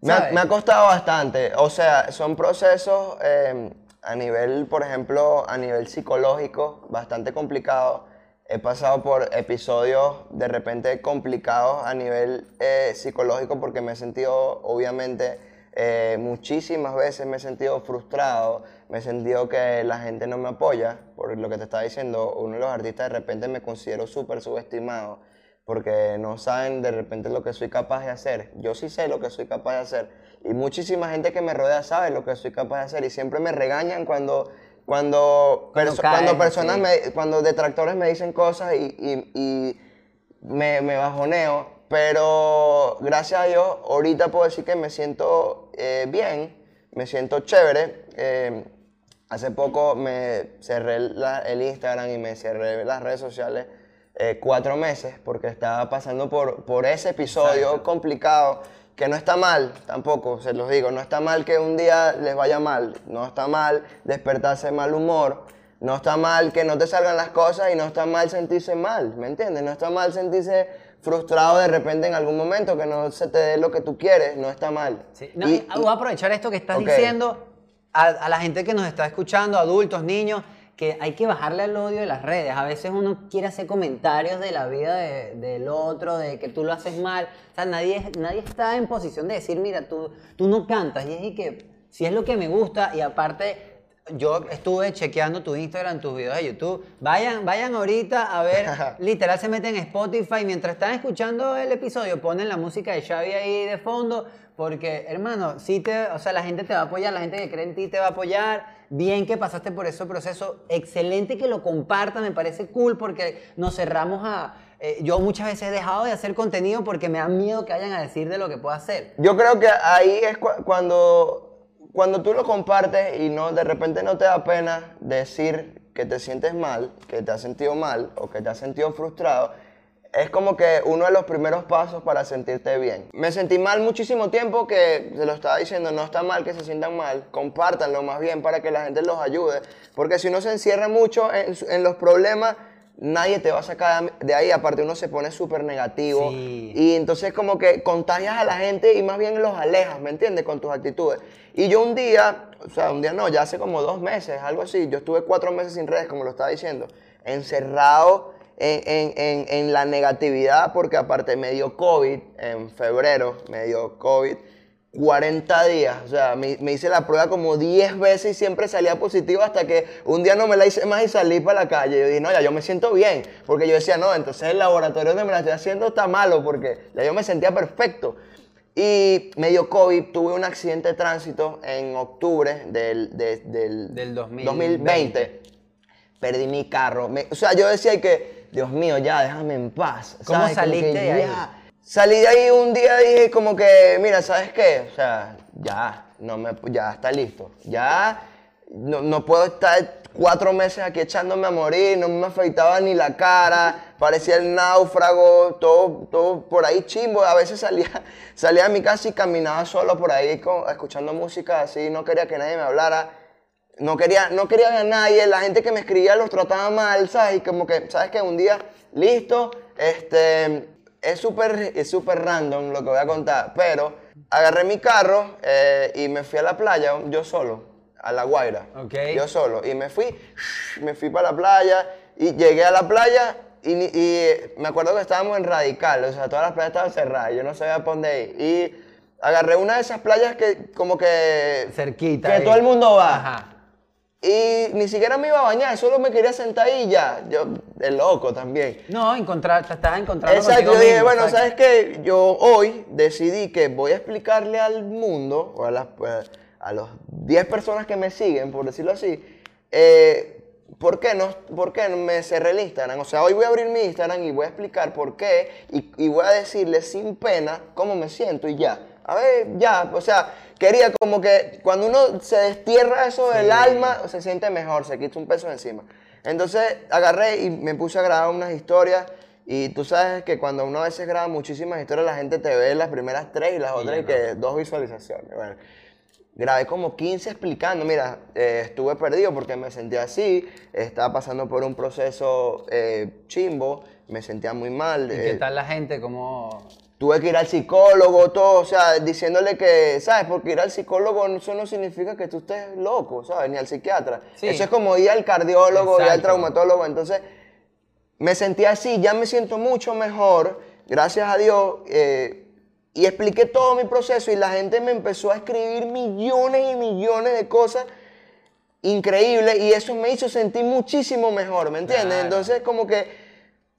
Me ha, ¿sabes? me ha costado bastante. O sea, son procesos eh, a nivel, por ejemplo, a nivel psicológico, bastante complicados. He pasado por episodios de repente complicados a nivel eh, psicológico porque me he sentido, obviamente, eh, muchísimas veces me he sentido frustrado, me he sentido que la gente no me apoya, por lo que te estaba diciendo, uno de los artistas de repente me considero súper subestimado porque no saben de repente lo que soy capaz de hacer. Yo sí sé lo que soy capaz de hacer. Y muchísima gente que me rodea sabe lo que soy capaz de hacer. Y siempre me regañan cuando, cuando, Cuando perso- caes, cuando personas, sí. me- cuando detractores me dicen cosas y, y- y me, me bajoneo. Pero gracias a Dios, ahorita puedo decir que me siento eh, bien, me siento chévere. Eh, Hace poco me cerré la- el Instagram y me cerré las redes sociales eh, cuatro meses porque estaba pasando por, por ese episodio complicado que no está mal tampoco, se los digo, no está mal que un día les vaya mal, no está mal despertarse de mal humor, no está mal que no te salgan las cosas y no está mal sentirse mal, ¿me entiendes? No está mal sentirse frustrado de repente en algún momento, que no se te dé lo que tú quieres, no está mal. Sí, no, Y- y voy a aprovechar esto que estás diciendo a, a la gente que nos está escuchando, adultos, niños, que hay que bajarle al odio de las redes. A veces uno quiere hacer comentarios de la vida de- del otro, de que tú lo haces mal. O sea, nadie, nadie está en posición de decir, mira, tú, tú no cantas. Y es y que si es lo que me gusta y aparte... Yo estuve chequeando tu Instagram, tus videos de YouTube. Vayan, vayan ahorita a ver. literal se meten en Spotify. Mientras están escuchando el episodio, ponen la música de Xavi ahí de fondo. Porque, hermano, sí te, o sea, la gente te va a apoyar, la gente que cree en ti te va a apoyar. Bien que pasaste por ese proceso. Excelente que lo compartan, me parece cool porque nos cerramos a. eh, yo muchas veces he dejado de hacer contenido porque me da miedo que vayan a decir de lo que puedo hacer. Yo creo que ahí es cu- cuando, cuando tú lo compartes y no, de repente no te da pena decir que te sientes mal, que te has sentido mal o que te has sentido frustrado. Es como que uno de los primeros pasos para sentirte bien. Me sentí mal muchísimo tiempo que se lo estaba diciendo, no está mal que se sientan mal, compártanlo más bien para que la gente los ayude. Porque si uno se encierra mucho en, los problemas, nadie te va a sacar de ahí. Aparte uno se pone súper negativo. Sí. Y entonces como que contagias a la gente y más bien los alejas, ¿me entiendes? Con tus actitudes. Y yo un día, o sea, un día no, ya hace como dos meses, algo así, yo estuve cuatro meses sin redes, como lo estaba diciendo, encerrado en, en- en- en la negatividad, porque aparte me dio COVID en febrero, me dio COVID. 40 días, o sea, me, me hice la prueba como 10 veces y siempre salía positivo hasta que un día no me la hice más y salí para la calle. Yo dije, no, ya yo me siento bien, porque yo decía, no, entonces el laboratorio donde me la estoy haciendo está malo, porque ya yo me sentía perfecto. Y me dio COVID, tuve un accidente de tránsito en octubre del, de- del, Del 2020. 2020. Perdí mi carro. Me- o sea, yo decía que, Dios mío, ya déjame en paz. ¿Cómo saliste que de ahí? ya. Salí de ahí un día dije como que, mira, ¿sabes qué? O sea, ya, no me, ya está listo. Ya no, no puedo estar cuatro meses aquí echándome a morir, no me afeitaba ni la cara, parecía el náufrago, todo, todo por ahí chimbo. A veces salía, salía de mi casa y caminaba solo por ahí con- escuchando música así, no quería que nadie me hablara. No quería, no quería ver a nadie, la gente que me escribía los trataba mal, ¿sabes? Y como que, ¿sabes qué? Un día, listo, este, es súper es súper random lo que voy a contar, pero agarré mi carro eh, y me fui a la playa, yo solo, a La Guaira. Ok. Yo solo. Y me fui, me fui para la playa y llegué a la playa y, me acuerdo que estábamos en Radical, o sea, todas las playas estaban cerradas, yo no sabía para dónde ir. Y agarré una de esas playas que como que... Cerquita. Que ahí. todo el mundo va. Ajá. Y ni siquiera me iba a bañar, solo me quería sentar ahí y ya. Yo, el loco también. No, encontrar, te estás encontrando Exacto, yo dije, mismo, bueno. ¿sabes qué? Yo hoy decidí que voy a explicarle al mundo, o a, las, pues, a los 10 personas que me siguen, por decirlo así, eh, ¿por, qué no, ¿por qué no me cerré el Instagram? O sea, hoy voy a abrir mi Instagram y voy a explicar por qué y, y voy a decirle sin pena cómo me siento y ya. A ver, ya, o sea, quería como que cuando uno se destierra eso del alma, se siente mejor, se quita un peso encima. Entonces agarré y me puse a grabar unas historias. Y tú sabes que cuando uno a veces graba muchísimas historias, la gente te ve las primeras tres y las otras y que dos visualizaciones. Bueno, grabé como 15 explicando, mira, eh, estuve perdido porque me sentía así, estaba pasando por un proceso eh, chimbo, me sentía muy mal. ¿Y qué eh, tal la gente? ¿Cómo...? Tuve que ir al psicólogo, todo, o sea, diciéndole que, ¿sabes? Porque ir al psicólogo eso no significa que tú estés loco, ¿sabes? Ni al psiquiatra. Sí. Eso es como ir al cardiólogo, ir al Exacto. traumatólogo. Entonces, me sentí así, ya me siento mucho mejor, gracias a Dios. eh, y expliqué todo mi proceso y la gente me empezó a escribir millones y millones de cosas increíbles y eso me hizo sentir muchísimo mejor, ¿me entiendes? Claro. Entonces, como que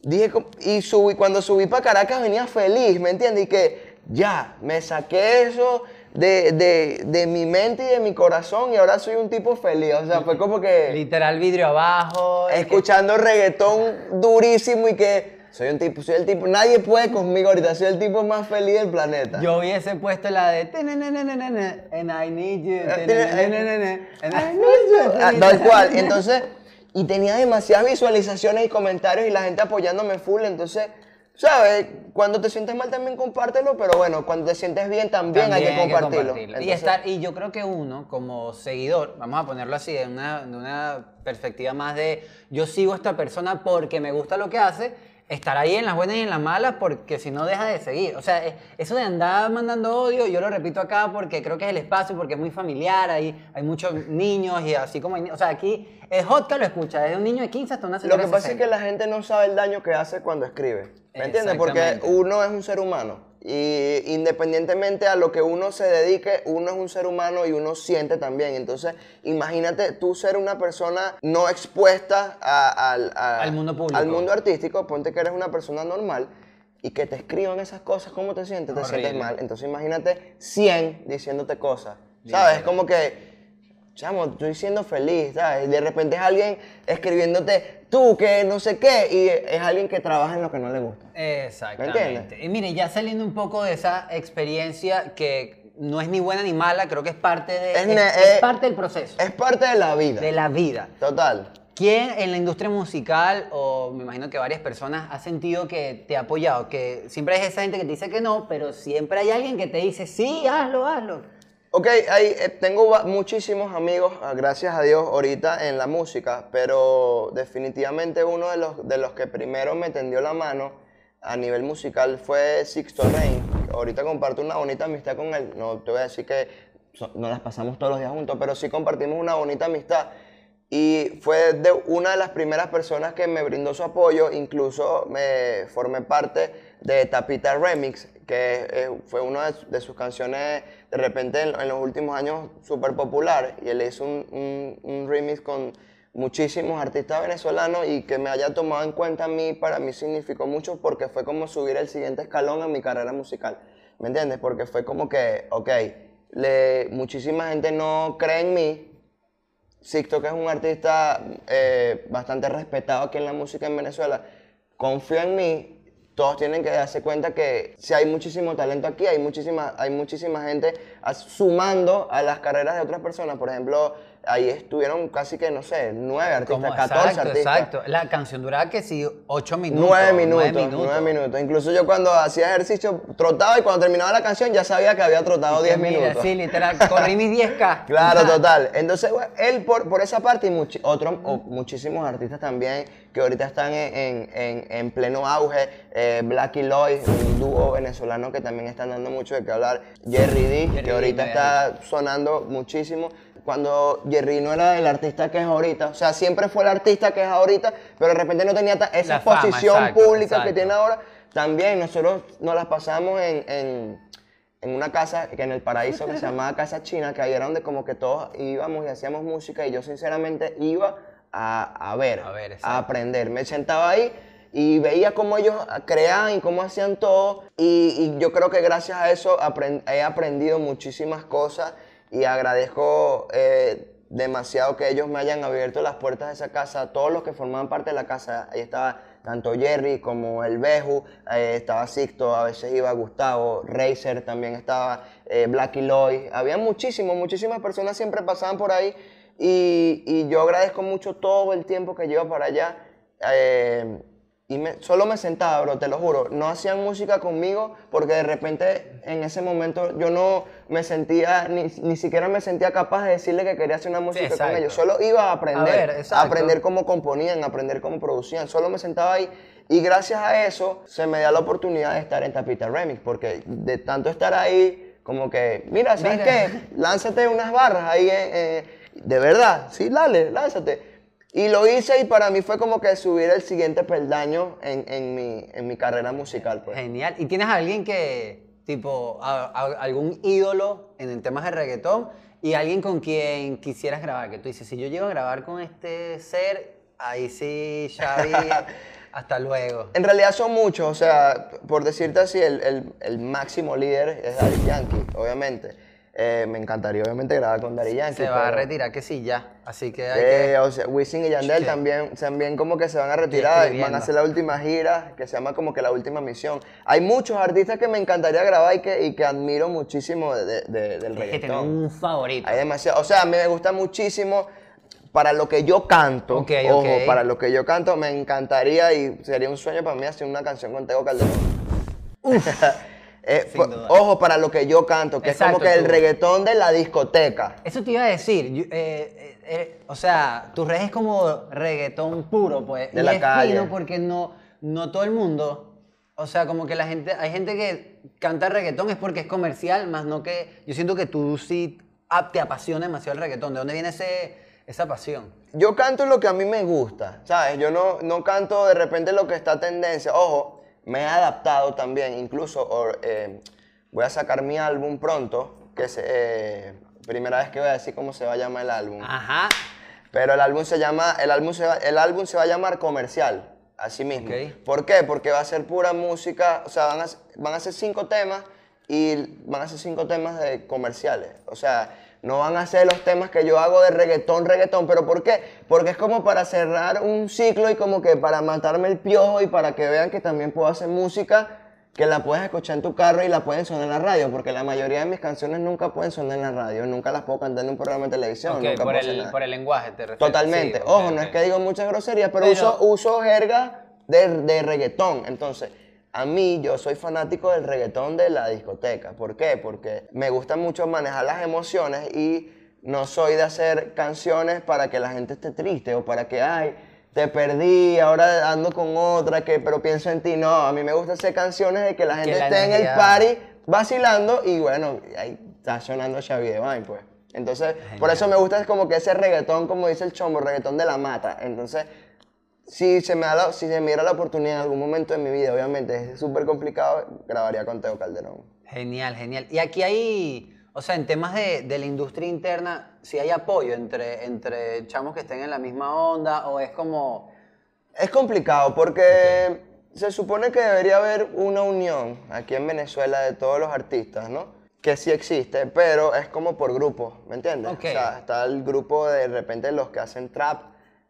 dije, y subí, cuando subí para Caracas venía feliz, ¿me entiendes? Y que ya, me saqué eso de, de, de mi mente y de mi corazón y ahora soy un tipo feliz. O sea, fue como que Literal vidrio abajo. es que- escuchando reggaetón durísimo y que soy un tipo, soy el tipo, nadie puede conmigo ahorita, soy el tipo más feliz del planeta. Yo hubiese puesto la de "Tenenenenenene, and I need you, Eh, and I need you". Ah, Tal cual. Entonces, y tenía demasiadas visualizaciones y comentarios y la gente apoyándome full. Entonces, ¿sabes? Cuando te sientes mal también compártelo, pero bueno, cuando te sientes bien también, hay que También compartirlo. Y, estar, y yo creo que uno, como seguidor, vamos a ponerlo así, de una, de una perspectiva más de yo sigo a esta persona porque me gusta lo que hace, estar ahí en las buenas y en las malas porque si no deja de seguir. O sea, es- eso de andar mandando odio, yo lo repito acá porque creo que es el espacio, porque es muy familiar, ahí hay muchos niños y así como hay O sea, aquí es hot que lo escucha, desde un niño de 15 hasta una Lo señora que de pasa es que 60. la gente no sabe el daño que hace cuando escribe. ¿Me entiendes? Porque uno es un ser humano. Y independientemente a lo que uno se dedique, uno es un ser humano y uno siente también. Entonces, imagínate tú ser una persona no expuesta a- al, a- Al mundo público. Al mundo artístico, ponte que eres una persona normal y que te escriban esas cosas, ¿cómo te sientes? Te sientes mal. Entonces, imagínate 100 diciéndote cosas. ¿Sabes? Literal. Como que chamo, estoy siendo feliz, ¿sabes? Y de repente es alguien escribiéndote, tú que no sé qué, y es alguien que trabaja en lo que no le gusta. Exactamente. Y mire, ya saliendo un poco de esa experiencia que no es ni buena ni mala, creo que es parte, de, Es es, ne- es parte del proceso, Es parte de la vida. de la vida. Total. ¿Quién en la industria musical, o me imagino que varias personas, ha sentido que te ha apoyado? Que siempre hay esa gente que te dice que no, pero siempre hay alguien que te dice, sí, hazlo, hazlo. Ok, hay, eh, tengo muchísimos amigos, ah, gracias a Dios, ahorita en la música, pero definitivamente uno de los, de los que primero me tendió la mano a nivel musical fue Sixto Rain. Ahorita comparto una bonita amistad con él. No te voy a decir que so- no las pasamos todos los días juntos, pero sí compartimos una bonita amistad. Y fue de una de las primeras personas que me brindó su apoyo, incluso me formé parte de Tapita Remix, que fue una de, su- de sus canciones de repente en, los últimos años súper popular. Y él hizo un, remix con muchísimos artistas venezolanos y que me haya tomado en cuenta a mí, para mí significó mucho porque fue como subir el siguiente escalón en mi carrera musical. ¿Me entiendes? Porque fue como que, ok, le, muchísima gente no cree en mí, Sixto, que es un artista eh, bastante respetado aquí en la música en Venezuela, confía en mí. Todos tienen que darse cuenta que si hay muchísimo talento aquí, hay muchísima, hay muchísima gente sumando a las carreras de otras personas. Por ejemplo, ahí estuvieron casi que, no sé, nueve artistas, Como- 14 exacto, artistas. exacto. La canción duraba que sí, 8 minutos. Nueve minutos, nueve nueve minutos. Incluso yo cuando hacía ejercicio trotaba y cuando terminaba la canción ya sabía que había trotado 10 Mira, minutos. Sí, literal, corrí mis 10K. Claro, total. Entonces, bueno, él por, por esa parte y muchi- otros, o muchísimos artistas también que ahorita están en, en- en- en pleno auge. Eh, Black y Lloyd, un dúo venezolano que también están dando mucho de qué hablar. Jerry D, Jerry que ahorita D, está sonando muchísimo. Cuando Jerry no era el artista que es ahorita, o sea, siempre fue el artista que es ahorita, pero de repente no tenía esa fama, exposición exacto, pública que exacto. tiene ahora. También nosotros nos las pasamos en- en en una casa que en el paraíso que se llamaba Casa China, que ahí era donde como que todos íbamos y hacíamos música y yo sinceramente iba a, a ver, A ver, a aprender. Me sentaba ahí y veía cómo ellos creaban y cómo hacían todo y, y yo creo que gracias a eso apren- he aprendido muchísimas cosas y agradezco eh, demasiado que ellos me hayan abierto las puertas de esa casa, todos los que formaban parte de la casa, ahí estaba tanto Jerry como el Beju, eh, estaba Sixto, a veces iba Gustavo, Razer también estaba, eh, Blacky Lloyd, había muchísimos, muchísimas personas siempre pasaban por ahí y, y yo agradezco mucho todo el tiempo que llevo para allá. Y me- solo me sentaba, bro, te lo juro. No hacían música conmigo porque de repente en ese momento yo no me sentía, ni, ni siquiera me sentía capaz de decirle que quería hacer una música con ellos. Solo iba a aprender, ver, a aprender cómo componían, a aprender cómo producían. Solo me sentaba ahí y gracias a eso se me da la oportunidad de estar en Tapita Remix porque de tanto estar ahí, como que, mira, ¿sabes Mira. qué? Lánzate unas barras ahí, eh, eh, de verdad, sí, dale, lánzate. Y lo hice y para mí fue como que subir el siguiente peldaño en, en mi, en mi carrera musical. Pues. Genial. ¿Y tienes a alguien que, tipo, a- a- algún ídolo en el temas de reggaetón y alguien con quien quisieras grabar? Que tú dices, si yo llego a grabar con este ser, ahí sí, Xavi, hasta luego. En realidad son muchos, o sea, por decirte así, el, el- el máximo líder es Daddy Yankee, obviamente. Eh, me encantaría obviamente grabar con Daddy Yankee. Se va a pero- retirar que sí, ya. Así que hay Eh, que... o sea, Wisin y Yandel Sí. también, también como que se van a retirar, van escribiendo. a hacer la última gira, que se llama como que la última misión. Hay muchos artistas que me encantaría grabar y que, y que admiro muchísimo de- de- del Es que reggaetón. un favorito. Hay demasiado, o sea, me gusta muchísimo para lo que yo canto. Ok, ojo, ok. para lo que yo canto me encantaría y sería un sueño para mí hacer una canción con Tego Calderón. Eh, duda. ojo para lo que yo canto, que es como que el tú. reggaetón de la discoteca. Eso te iba a decir, yo- eh, eh, eh, o sea, tu red es como reggaetón puro, pues. De y la es calle. fino porque no, no todo el mundo, o sea, como que la gente, hay gente que canta reggaetón es porque es comercial, más no que, yo siento que tú sí te apasiona demasiado el reggaetón. ¿De dónde viene ese, esa pasión? Yo canto lo que a mí me gusta, ¿sabes? Yo no, no canto de repente lo que está tendencia. Ojo, me he adaptado también, incluso eh, voy a sacar mi álbum pronto, que es eh, primera vez que voy a decir cómo se va a llamar el álbum. Ajá. Pero el álbum se llama, el álbum se va, el álbum se va a llamar comercial, así mismo. ¿Por qué? Porque va a ser pura música, o sea, van a, van a ser cinco temas y van a ser cinco temas de comerciales. O sea, no van a ser los temas que yo hago de reggaetón, reggaetón. ¿Pero por qué? Porque es como para cerrar un ciclo y como que para matarme el piojo y para que vean que también puedo hacer música que la puedes escuchar en tu carro y la pueden sonar en la radio, porque la mayoría de mis canciones nunca pueden sonar en la radio, nunca las puedo cantar en un programa de televisión. Ok, nunca por puedo el, por el lenguaje te refieres. Totalmente. Sí, Ojo, no es que digo muchas groserías, pero, Pero- uso, uso jerga de, de reggaetón. Entonces, a mí yo soy fanático del reggaetón de la discoteca. ¿Por qué? Porque me gusta mucho manejar las emociones y no soy de hacer canciones para que la gente esté triste o para que, ay, te perdí, ahora ando con otra, que, pero pienso en ti. No, a mí me gusta hacer canciones de que la gente la esté en el energía- party vacilando y bueno, ahí está sonando Xavi Devine, pues. Entonces, por eso me gusta es como que ese reggaetón, como dice el chombo, reggaetón de la mata. Entonces, si se me da la, si se me diera la oportunidad en algún momento de mi vida, obviamente es súper complicado, grabaría con Teo Calderón. Genial, genial. Y aquí hay, o sea, en temas de, de la industria interna, si hay apoyo entre, entre chamos que estén en la misma onda o es como... Es complicado porque se supone que debería haber una unión aquí en Venezuela de todos los artistas, ¿no? Que sí existe, pero es como por grupos, ¿me entiendes? Ok. O sea, está el grupo de, repente los que hacen trap,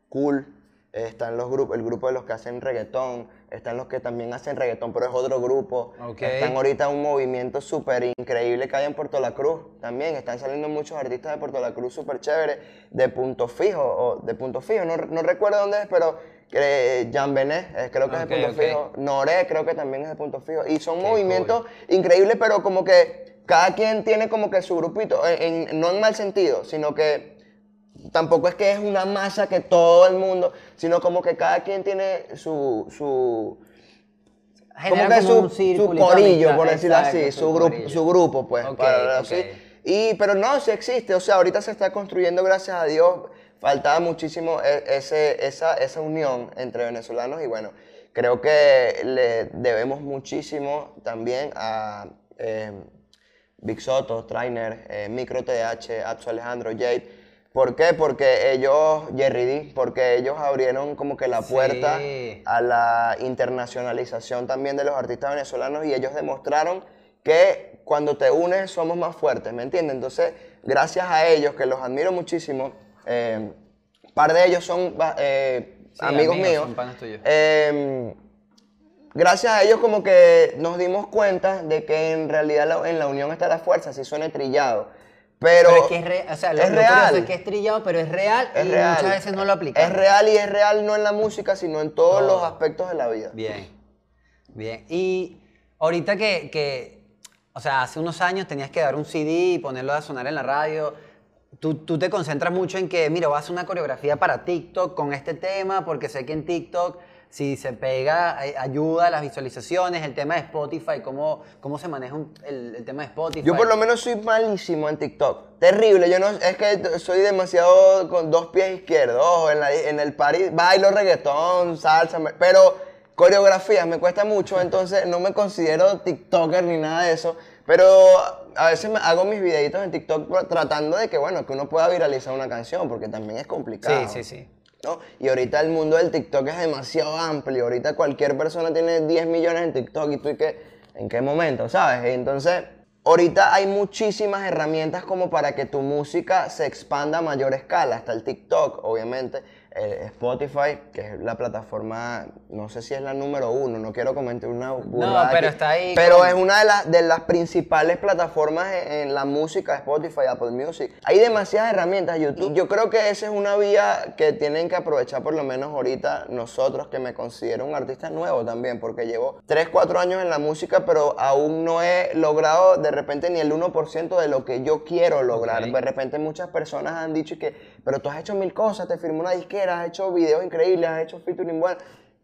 cool, están los grupos, el grupo de los que hacen reggaetón, están los que también hacen reggaetón, pero es otro grupo. Están ahorita un movimiento súper increíble que hay en Puerto La Cruz también. Están saliendo muchos artistas de Puerto La Cruz súper chéveres, de punto fijo, o de punto fijo, no, no recuerdo dónde es, pero eh, Jan Benet, eh, creo que es de punto ok. fijo. Noré creo que también es de punto fijo. Y son Qué movimientos increíbles, pero como que cada quien tiene como que su grupito, en- en- no en mal sentido, sino que tampoco es que es una masa que todo el mundo, sino como que cada quien tiene su, su como que como su, su corillo, por decirlo así, su, grupo, su grupo, pues, para. Y, pero no, sí existe, o sea, ahorita se está construyendo, gracias a Dios, faltaba muchísimo e- ese, esa, esa unión entre venezolanos y bueno, creo que le debemos muchísimo también a, eh, Big Soto, Trainer, eh, Micro TH, Atsu Alejandro, Jade. ¿Por qué? Porque ellos, Jerry D, porque ellos abrieron como que la puerta Sí. a la internacionalización también de los artistas venezolanos y ellos demostraron que cuando te unes somos más fuertes, ¿me entiendes? Entonces, gracias a ellos, que los admiro muchísimo, eh, par de ellos son eh, Sí, amigos, amigos, míos. son eh, gracias a ellos como que nos dimos cuenta de que en realidad la- en la unión está la fuerza, así suena trillado. Pero, Pero es que es real, o sea, es real. es que es trillado, pero es real es y real. muchas veces no lo aplicamos. Es real y es real no en la música, sino en todos Todo. los aspectos de la vida. Bien, bien. Y ahorita que, que, o sea, hace unos años tenías que dar un CD y ponerlo a sonar en la radio, tú, tú te concentras mucho en que, mira, voy a hacer una coreografía para TikTok con este tema, porque sé que en TikTok, si se pega, eh, ayuda a las visualizaciones, el tema de Spotify, cómo, cómo se maneja un- el, el tema de Spotify. Yo por lo menos soy malísimo en TikTok. Terrible, yo no, es que soy demasiado con dos pies izquierdos. Ojo, en, la- en el party bailo reggaetón, salsa, pero coreografías me cuesta mucho, entonces no me considero TikToker ni nada de eso. Pero a veces me hago mis videitos en TikTok tratando de que, bueno, que uno pueda viralizar una canción, porque también es complicado. Sí, sí, sí. Y ahorita el mundo del TikTok es demasiado amplio. Ahorita cualquier persona tiene 10 millones en TikTok y tú y qué, ¿en qué momento? ¿Sabes? Entonces, ahorita hay muchísimas herramientas como para que tu música se expanda a mayor escala. Hasta el TikTok, obviamente. Eh, Spotify, que es la plataforma, no sé si es la número uno, no quiero comentar una burrada pero aquí, está ahí Pero con- es una de, las de las principales plataformas en, en la música, Spotify, Apple Music. Hay demasiadas herramientas, YouTube. Yo creo que esa es una vía que tienen que aprovechar por lo menos ahorita nosotros, que me considero un artista nuevo también, porque llevo 3, 4 años en la música, pero aún no he logrado de repente ni el 1% de lo que yo quiero lograr. De repente muchas personas han dicho que, pero tú has hecho mil cosas, te firmó una disquera, has hecho videos increíbles, has hecho featuring bueno,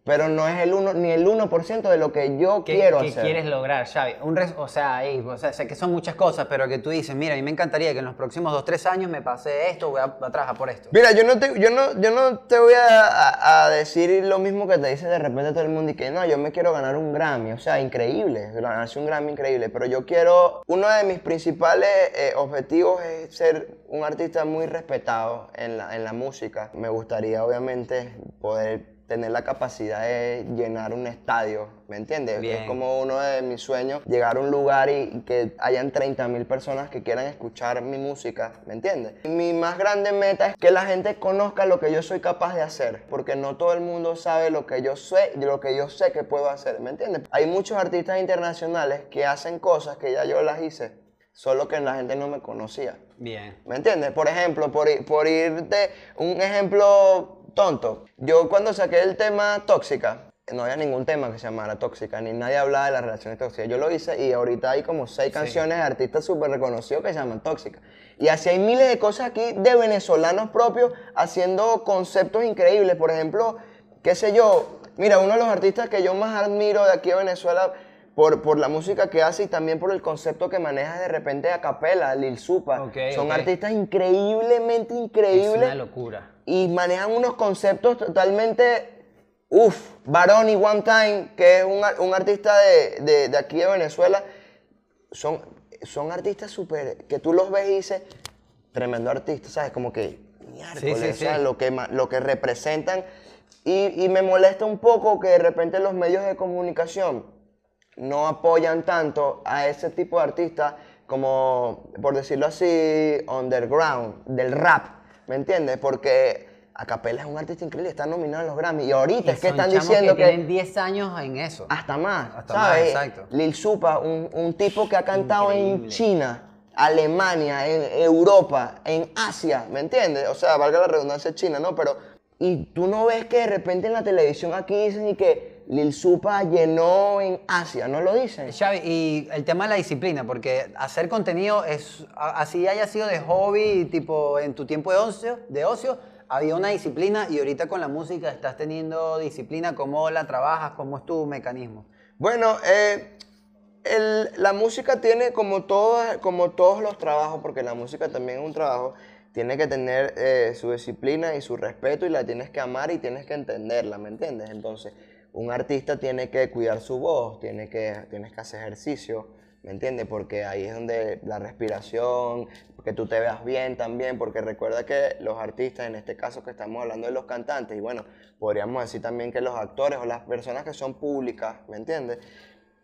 pero no es el uno, ni el 1% de lo que yo ¿Qué, quiero qué hacer. quieres lograr, Xavi? Un res- o, sea, ey, o sea, sé que son muchas cosas, pero que tú dices, mira, a mí me encantaría que en los próximos dos, tres años me pase esto, voy a, a trabajar por esto. Mira, yo no te, yo no, yo no te voy a decir lo mismo que te dice de repente todo el mundo y que no, yo me quiero ganar un Grammy. O sea, increíble, ganarse un Grammy increíble. Pero yo quiero, uno de mis principales eh, objetivos es ser un artista muy respetado en la, en la música. Me gustaría, obviamente, poder tener la capacidad de llenar un estadio, ¿me entiendes? Bien. Es como uno de mis sueños, llegar a un lugar y, que hayan 30 mil personas que quieran escuchar mi música, ¿me entiendes? Mi más grande meta es que la gente conozca lo que yo soy capaz de hacer, porque no todo el mundo sabe lo que yo sé y lo que yo sé que puedo hacer, ¿me entiendes? Hay muchos artistas internacionales que hacen cosas que ya yo las hice, solo que la gente no me conocía. Bien. ¿Me entiendes? Por ejemplo, por, por irte un ejemplo tonto. Yo cuando saqué el tema tóxica, no había ningún tema que se llamara tóxica, ni nadie hablaba de las relaciones tóxicas. Yo lo hice y ahorita hay como seis canciones de artistas súper reconocidos que se llaman tóxicas. Y así hay miles de cosas aquí de venezolanos propios haciendo conceptos increíbles. Por ejemplo, qué sé yo, mira, uno de los artistas que yo más admiro de aquí a Venezuela por, por la música que hace y también por el concepto que maneja de repente a capela, Lil Supa. Ok, Son ok. artistas increíblemente Es increíbles una locura. Y manejan unos conceptos totalmente. Uf, Baroni One Time, que es un, un artista de, de- de aquí de Venezuela, son, son artistas súper. que tú los ves y dices, tremendo artista, ¿sabes? Como que. sí, o sea, sí. Lo, que, lo que representan. Y, y me molesta un poco que de repente los medios de comunicación no apoyan tanto a ese tipo de artistas como, por decirlo así, underground, del rap, ¿me entiendes? Porque Acapella es un artista increíble, está nominado en los Grammy. Y ahorita es que están diciendo que que, tienen 10 años en eso. hasta más, Hasta más, exacto. Lil Supa, un, un tipo que ha cantado en Increíble. China, Alemania, en Europa, en Asia, ¿me entiendes? O sea, valga la redundancia China, ¿no? Pero, y tú no ves que de repente en la televisión aquí dicen y que Lil Supa llenó en Asia, ¿no lo dicen? Xavi, y el tema de la disciplina, porque hacer contenido es, así haya sido de hobby, tipo en tu tiempo de ocio, de ocio, había una disciplina y ahorita con la música estás teniendo disciplina, ¿cómo la trabajas? ¿Cómo es tu mecanismo? Bueno, eh, el- la música tiene como, todas- como todos los trabajos, porque la música también es un trabajo, tiene que tener eh, su disciplina y su respeto y la tienes que amar y tienes que entenderla, ¿me entiendes? Entonces, un artista tiene que cuidar su voz, tiene que, tienes que hacer ejercicio, ¿me entiendes? Porque ahí es donde la respiración, que tú te veas bien también, porque recuerda que los artistas, en este caso que estamos hablando de los cantantes, y bueno, podríamos decir también que los actores o las personas que son públicas, ¿me entiendes?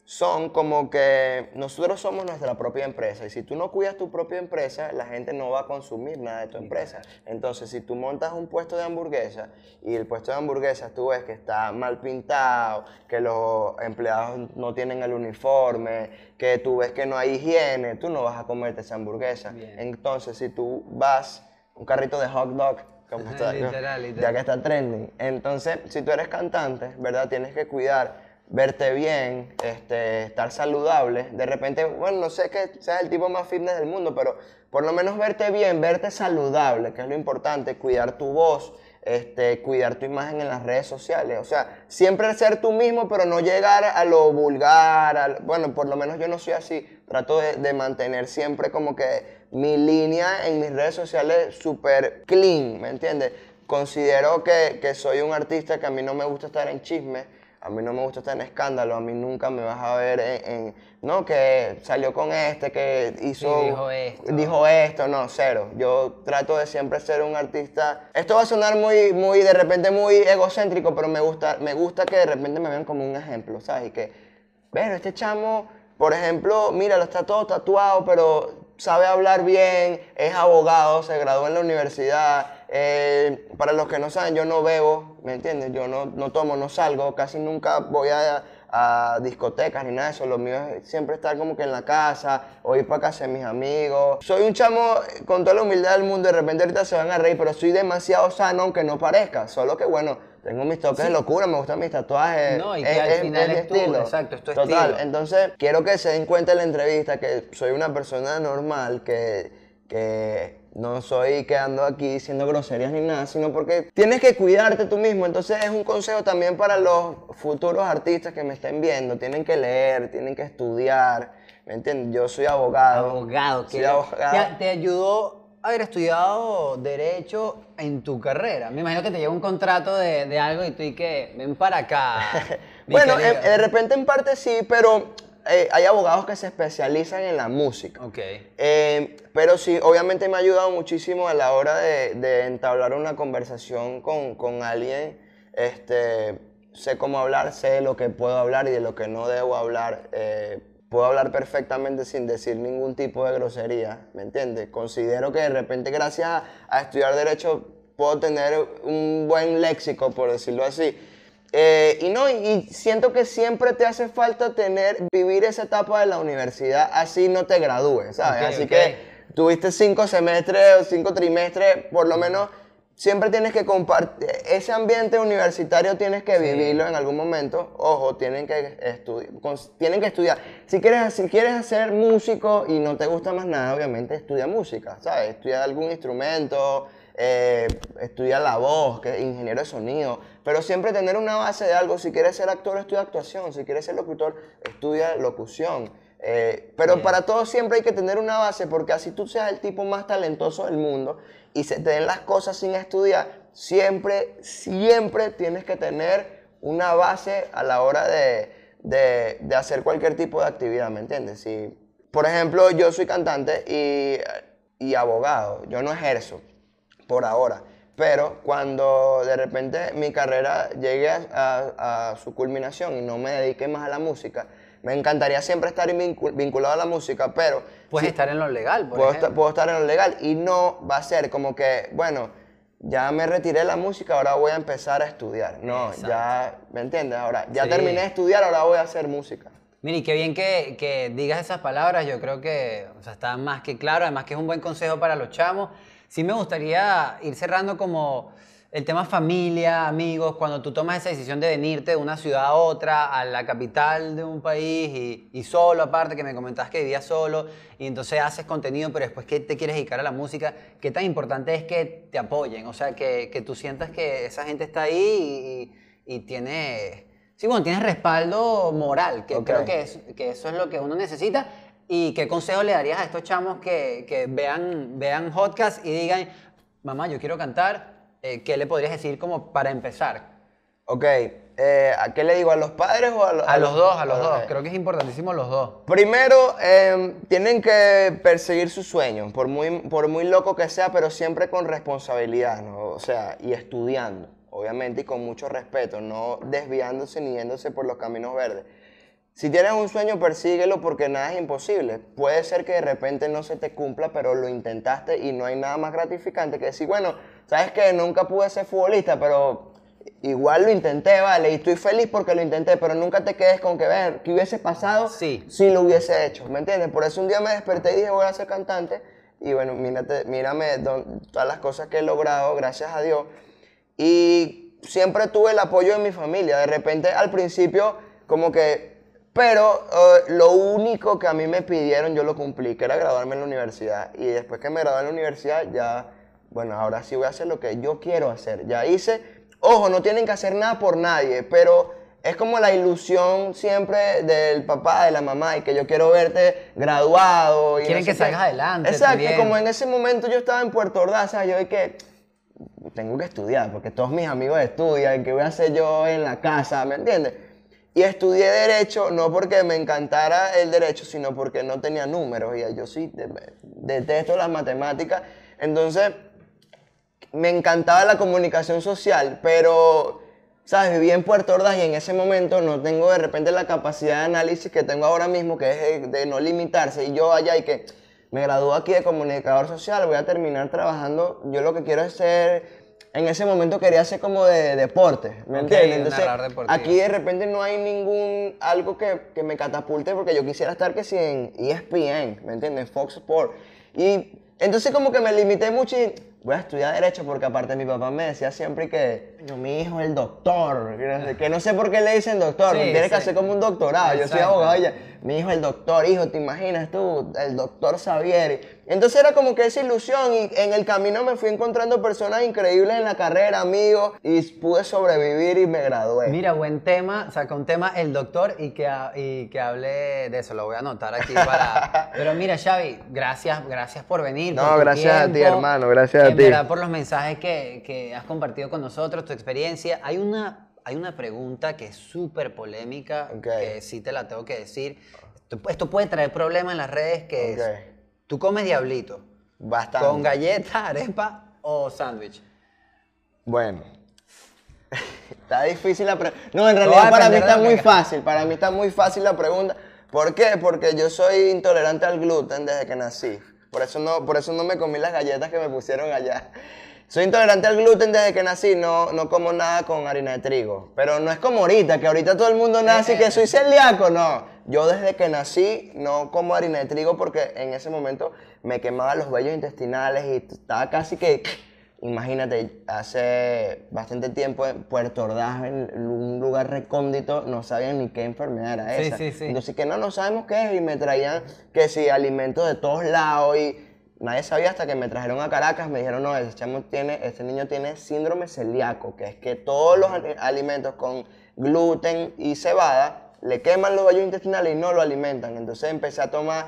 Son como que nosotros somos nuestra propia empresa y si tú no cuidas tu propia empresa, la gente no va a consumir nada de tu empresa. Entonces, si tú montas un puesto de hamburguesa y el puesto de hamburguesas tú ves que está mal pintado, que los empleados no tienen el uniforme, que tú ves que no hay higiene, tú no vas a comerte esa hamburguesa. Entonces, si tú vas, un carrito de hot dog, como está, ya que está trending, entonces, si tú eres cantante, ¿verdad? Tienes que cuidar verte bien, este, estar saludable. De repente, bueno, no sé que seas el tipo más fitness del mundo, pero por lo menos verte bien, verte saludable, que es lo importante, cuidar tu voz, este, cuidar tu imagen en las redes sociales. O sea, siempre ser tú mismo, pero no llegar a lo vulgar. bueno, por lo menos yo no soy así. Trato de, mantener siempre como que mi línea en mis redes sociales súper clean, ¿me entiendes? Considero que, que soy un artista que a mí no me gusta estar en chisme a mí no me gusta estar en escándalo, a mí nunca me vas a ver en, no, que salió con este, que hizo, dijo esto. dijo esto, no, cero. Yo trato de siempre ser un artista, esto va a sonar muy, muy, de repente muy egocéntrico, pero me gusta, me gusta que de repente me vean como un ejemplo, ¿sabes? Y que, pero este chamo, por ejemplo, mira, lo está todo tatuado, pero sabe hablar bien, es abogado, se graduó en la universidad, eh, para los que no saben, yo no bebo, ¿me entiendes? Yo no, no tomo, no salgo, casi nunca voy a, a, discotecas ni nada de eso. Lo mío es siempre estar como que en la casa o ir para casa de mis amigos. Soy un chamo con toda la humildad del mundo, de repente ahorita se van a reír, pero soy demasiado sano aunque no parezca. Solo que bueno, tengo mis toques de locura, me gustan mis tatuajes. No, y que al final es, tu, estilo. Exacto, es tu Total, entonces quiero que se den cuenta en la entrevista que soy una persona normal, que, que no soy quedando aquí diciendo groserías ni nada, sino porque tienes que cuidarte tú mismo. Entonces es un consejo también para los futuros artistas que me estén viendo. Tienen que leer, tienen que estudiar. ¿Me entiendes? Yo soy abogado. Abogado, soy abogado. ¿Te, ayudó haber estudiado Derecho en tu carrera? Me imagino que te llegó un contrato de, algo y tú y que ven para acá. bueno, de repente en parte sí, pero eh, hay abogados que se especializan en la música. Ok. Eh, pero sí, obviamente me ha ayudado muchísimo a la hora de, entablar una conversación con, alguien. Este, sé cómo hablar, sé lo que puedo hablar y de lo que no debo hablar. Eh, puedo hablar perfectamente sin decir ningún tipo de grosería, ¿me entiendes? Considero que de repente gracias a estudiar derecho puedo tener un buen léxico, por decirlo así. Eh, y no, y siento que siempre te hace falta tener, vivir esa etapa de la universidad, así no te gradúes, ¿sabes? así que tuviste cinco semestres o cinco trimestres, por lo menos siempre tienes que compartir, ese ambiente universitario tienes que vivirlo en algún momento, ojo, tienen que, estudiar, tienen que estudiar. Si quieres, si quieres ser músico y no te gusta más nada, obviamente estudia música, ¿sabes? Estudia algún instrumento, eh, estudia la voz, que es ingeniero de sonido, pero siempre tener una base de algo. Si quieres ser actor, estudia actuación. Si quieres ser locutor, estudia locución. Eh, pero para todo siempre hay que tener una base, porque así tú seas el tipo más talentoso del mundo y se te den las cosas sin estudiar, siempre, siempre tienes que tener una base a la hora de, de, de hacer cualquier tipo de actividad, ¿me entiendes? Si, por ejemplo, yo soy cantante y, y abogado, yo no ejerzo por ahora. Pero cuando de repente mi carrera llegue a, su culminación y no me dedique más a la música, me encantaría siempre estar vinculado a la música, pero... Puedes estar en lo legal, por puedo, estar, puedo estar en lo legal y no va a ser como que, bueno, ya me retiré de la música, ahora voy a empezar a estudiar. No, ya, ¿me entiendes? Ahora, ya terminé de estudiar, ahora voy a hacer música. Miri, qué bien que, que, digas esas palabras, yo creo que o sea, está más que claro, además que es un buen consejo para los chamos sí me gustaría ir cerrando como el tema familia, amigos, cuando tú tomas esa decisión de venirte de una ciudad a otra, a la capital de un país y, solo aparte, que me comentabas que vivías solo y entonces haces contenido, pero después que te quieres dedicar a la música, ¿qué tan importante es que te apoyen? O sea, que, que tú sientas que esa gente está ahí y, y tiene... Sí, bueno, tienes respaldo moral, que creo que, es, que eso es lo que uno necesita ¿Y qué consejo le darías a estos chamos que, que vean, vean podcast y digan, mamá, yo quiero cantar? Eh, ¿Qué le podrías decir como para empezar? Ok, eh, ¿a qué le digo? ¿A los padres o a, lo- A los dos, a los dos. Creo que es importantísimo los dos. Primero, eh, tienen que perseguir sus sueños, por muy, por muy loco que sea, pero siempre con responsabilidad, ¿no? O sea, y estudiando, obviamente, y con mucho respeto, no desviándose ni yéndose por los caminos verdes. Si tienes un sueño, persíguelo porque nada es imposible. Puede ser que de repente no se te cumpla, pero lo intentaste y no hay nada más gratificante que decir, bueno, sabes que nunca pude ser futbolista, pero igual lo intenté, vale, y estoy feliz porque lo intenté, pero nunca te quedes con que ver qué hubiese pasado Sí. si lo hubiese hecho, ¿me entiendes? Por eso un día me desperté y dije, voy a ser cantante, y bueno, mírate, mírame don- todas las cosas que he logrado, gracias a Dios. Y siempre tuve el apoyo de mi familia. De repente, al principio, como que. Pero eh, lo único que a mí me pidieron, yo lo cumplí, que era graduarme en la universidad. Y después que me gradué en la universidad, ya. Bueno, ahora sí voy a hacer lo que yo quiero hacer. Ya hice. Ojo, no tienen que hacer nada por nadie, pero es como la ilusión siempre del papá, de la mamá, y que yo quiero verte graduado. Y Quieren no sé que salgas adelante, Exacto, bien. como en ese momento yo estaba en Puerto Ordaz, ¿sabes? Yo de que tengo que estudiar, porque todos mis amigos estudian, ¿qué voy a hacer yo en la casa? ¿Me entiendes? Y estudié Derecho no porque me encantara el Derecho, sino porque no tenía números. Y yo sí de- detesto las matemáticas. Entonces, me encantaba la comunicación social, pero, ¿sabes? Viví en Puerto Ordaz y en ese momento no tengo de repente la capacidad de análisis que tengo ahora mismo, que es de, de no limitarse. Y yo allá y que me gradué aquí de comunicador social, voy a terminar trabajando. Yo lo que quiero es ser, en ese momento quería ser como de deporte, ¿me entiendes? Entonces, aquí de repente no hay ningún, algo que, que me catapulte porque yo quisiera estar que si en ESPN, ¿me entiendes? Fox Sport. Y entonces como que me limité mucho y voy a estudiar Derecho porque aparte mi papá me decía siempre que "No, mi hijo es el doctor, que no sé, por qué le dicen doctor, Sí, tienes que hacer como un doctorado, yo soy Exacto. abogado ella, mi hijo es el doctor, hijo, ¿te imaginas tú? El doctor Xavier. Entonces era como que esa ilusión y en el camino me fui encontrando personas increíbles en la carrera, amigos, y pude sobrevivir y me gradué. Mira, buen tema, saca un tema el doctor y que, y que hable de eso, lo voy a anotar aquí para... Pero mira, Xavi, gracias, gracias por venir. No, por gracias a ti, hermano, gracias a en ti. verdad por los mensajes que, que has compartido con nosotros, tu experiencia. Hay una, hay una pregunta que es súper polémica, Ok. que sí te la tengo que decir. Esto, esto puede traer problemas en las redes, que Ok. es, ¿tú comes diablito Bastante. con galleta, arepa o sándwich? Bueno. está difícil la pregunta. No, en realidad para mí está muy fácil. Para mí está muy fácil la pregunta. ¿Por qué? Porque yo soy intolerante al gluten desde que nací. Por eso no, por eso no me comí las galletas que me pusieron allá. Soy intolerante al gluten desde que nací, no, no como nada con harina de trigo. Pero no es como ahorita, que ahorita todo el mundo nace y que soy celíaco, no. Yo desde que nací no como harina de trigo porque en ese momento me quemaba los vellos intestinales y estaba casi que... Imagínate, hace bastante tiempo en Puerto Ordaz, en un lugar recóndito, no sabían ni qué enfermedad era Sí, esa. sí, sí. Entonces, que no, no sabemos qué es, y me traían que si alimentos de todos lados, y nadie sabía hasta que me trajeron a Caracas, me dijeron, no, este, chamo tiene, este niño tiene síndrome celíaco, que es que todos los ali- alimentos con gluten y cebada le queman los vellos intestinales y no lo alimentan. Entonces empecé a tomar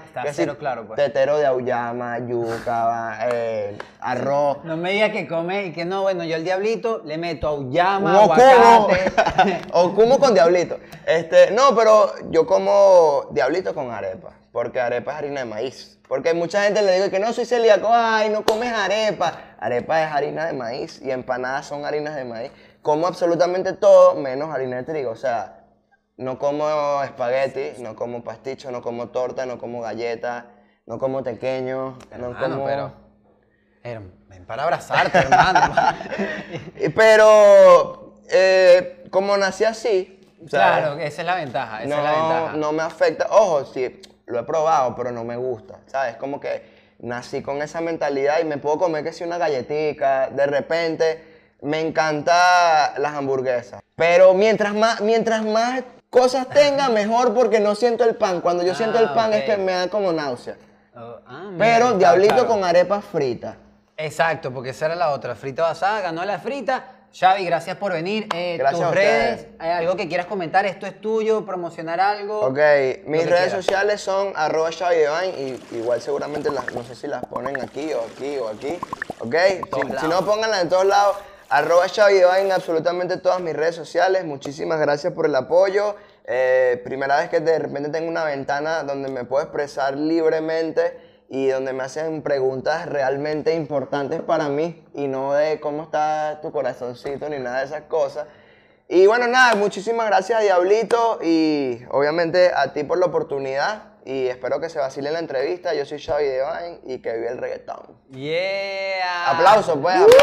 claro, pues. tetero de auyama, yuca, eh, arroz. No me digas que come y que no, bueno, yo el diablito le meto auyama, okumo. aguacate. okumo con diablito. Este, no, pero yo como diablito con arepa, porque arepa es harina de maíz. Porque mucha gente le digo que no soy celíaco, ay, no comes arepa. Arepa es harina de maíz y empanadas son harinas de maíz. Como absolutamente todo menos harina de trigo. O sea, no como espagueti, no como pasticho, no como torta, no como galleta, no como tequeño, no Hermano, como... pero... Her- Ven para abrazarte, hermano. Pero eh, como nací así, o sea, claro, esa es la ventaja, esa no, es la ventaja. no me afecta. Ojo, sí, lo he probado, pero no me gusta, ¿sabes? Como que nací con esa mentalidad y me puedo comer que si una galletica, de repente me encanta las hamburguesas. Pero mientras más, mientras más cosas tenga, mejor porque no siento el pan. Cuando yo siento el Ah, pan es que me da como náusea. Oh, ah, Pero diablito claro. con arepas fritas. Exacto, porque esa era la otra. Frita basada, ganó la frita. Xavi, gracias por venir. Eh, Gracias tus a redes. ¿hay algo que quieras comentar? ¿Esto es tuyo? ¿Promocionar algo? Ok, mis redes quieras. sociales son arroba Xavi y igual seguramente las, no sé si las ponen aquí o aquí o aquí, ok, si, si no pónganlas en todos lados, Arroba Xavi en absolutamente todas mis redes sociales. Muchísimas gracias por el apoyo. Eh, primera vez que de repente tengo una ventana donde me puedo expresar libremente y donde me hacen preguntas realmente importantes para mí y no de cómo está tu corazoncito ni nada de esas cosas. Y bueno, nada, muchísimas gracias a Diablito y obviamente a ti por la oportunidad y espero que se vacile la entrevista. Yo soy Xavi Devine y que vive el reggaetón. Yeah. Aplausos, pues, aplausos.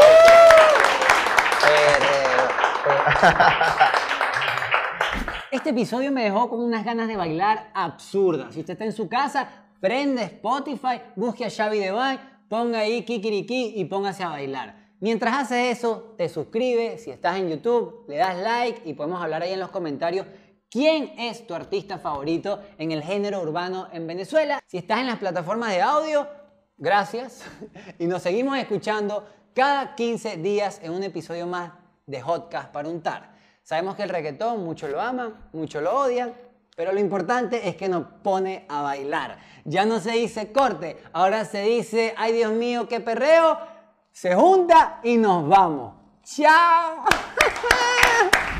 Este episodio me dejó con unas ganas de bailar absurdas. Si usted está en su casa, prende Spotify, busque a Xavi Devine, ponga ahí Kikiriki y póngase a bailar. Mientras hace eso, te suscribes, si estás en YouTube, le das like y podemos hablar ahí en los comentarios quién es tu artista favorito en el género urbano en Venezuela. Si estás en las plataformas de audio, gracias. Y nos seguimos escuchando cada 15 días en un episodio más de Hotcast para untar. Sabemos que el reggaetón muchos lo aman, muchos lo odian, pero lo importante es que nos pone a bailar. Ya no se dice corte, ahora se dice, ay Dios mío, qué perreo, se junta y nos vamos. ¡Chao!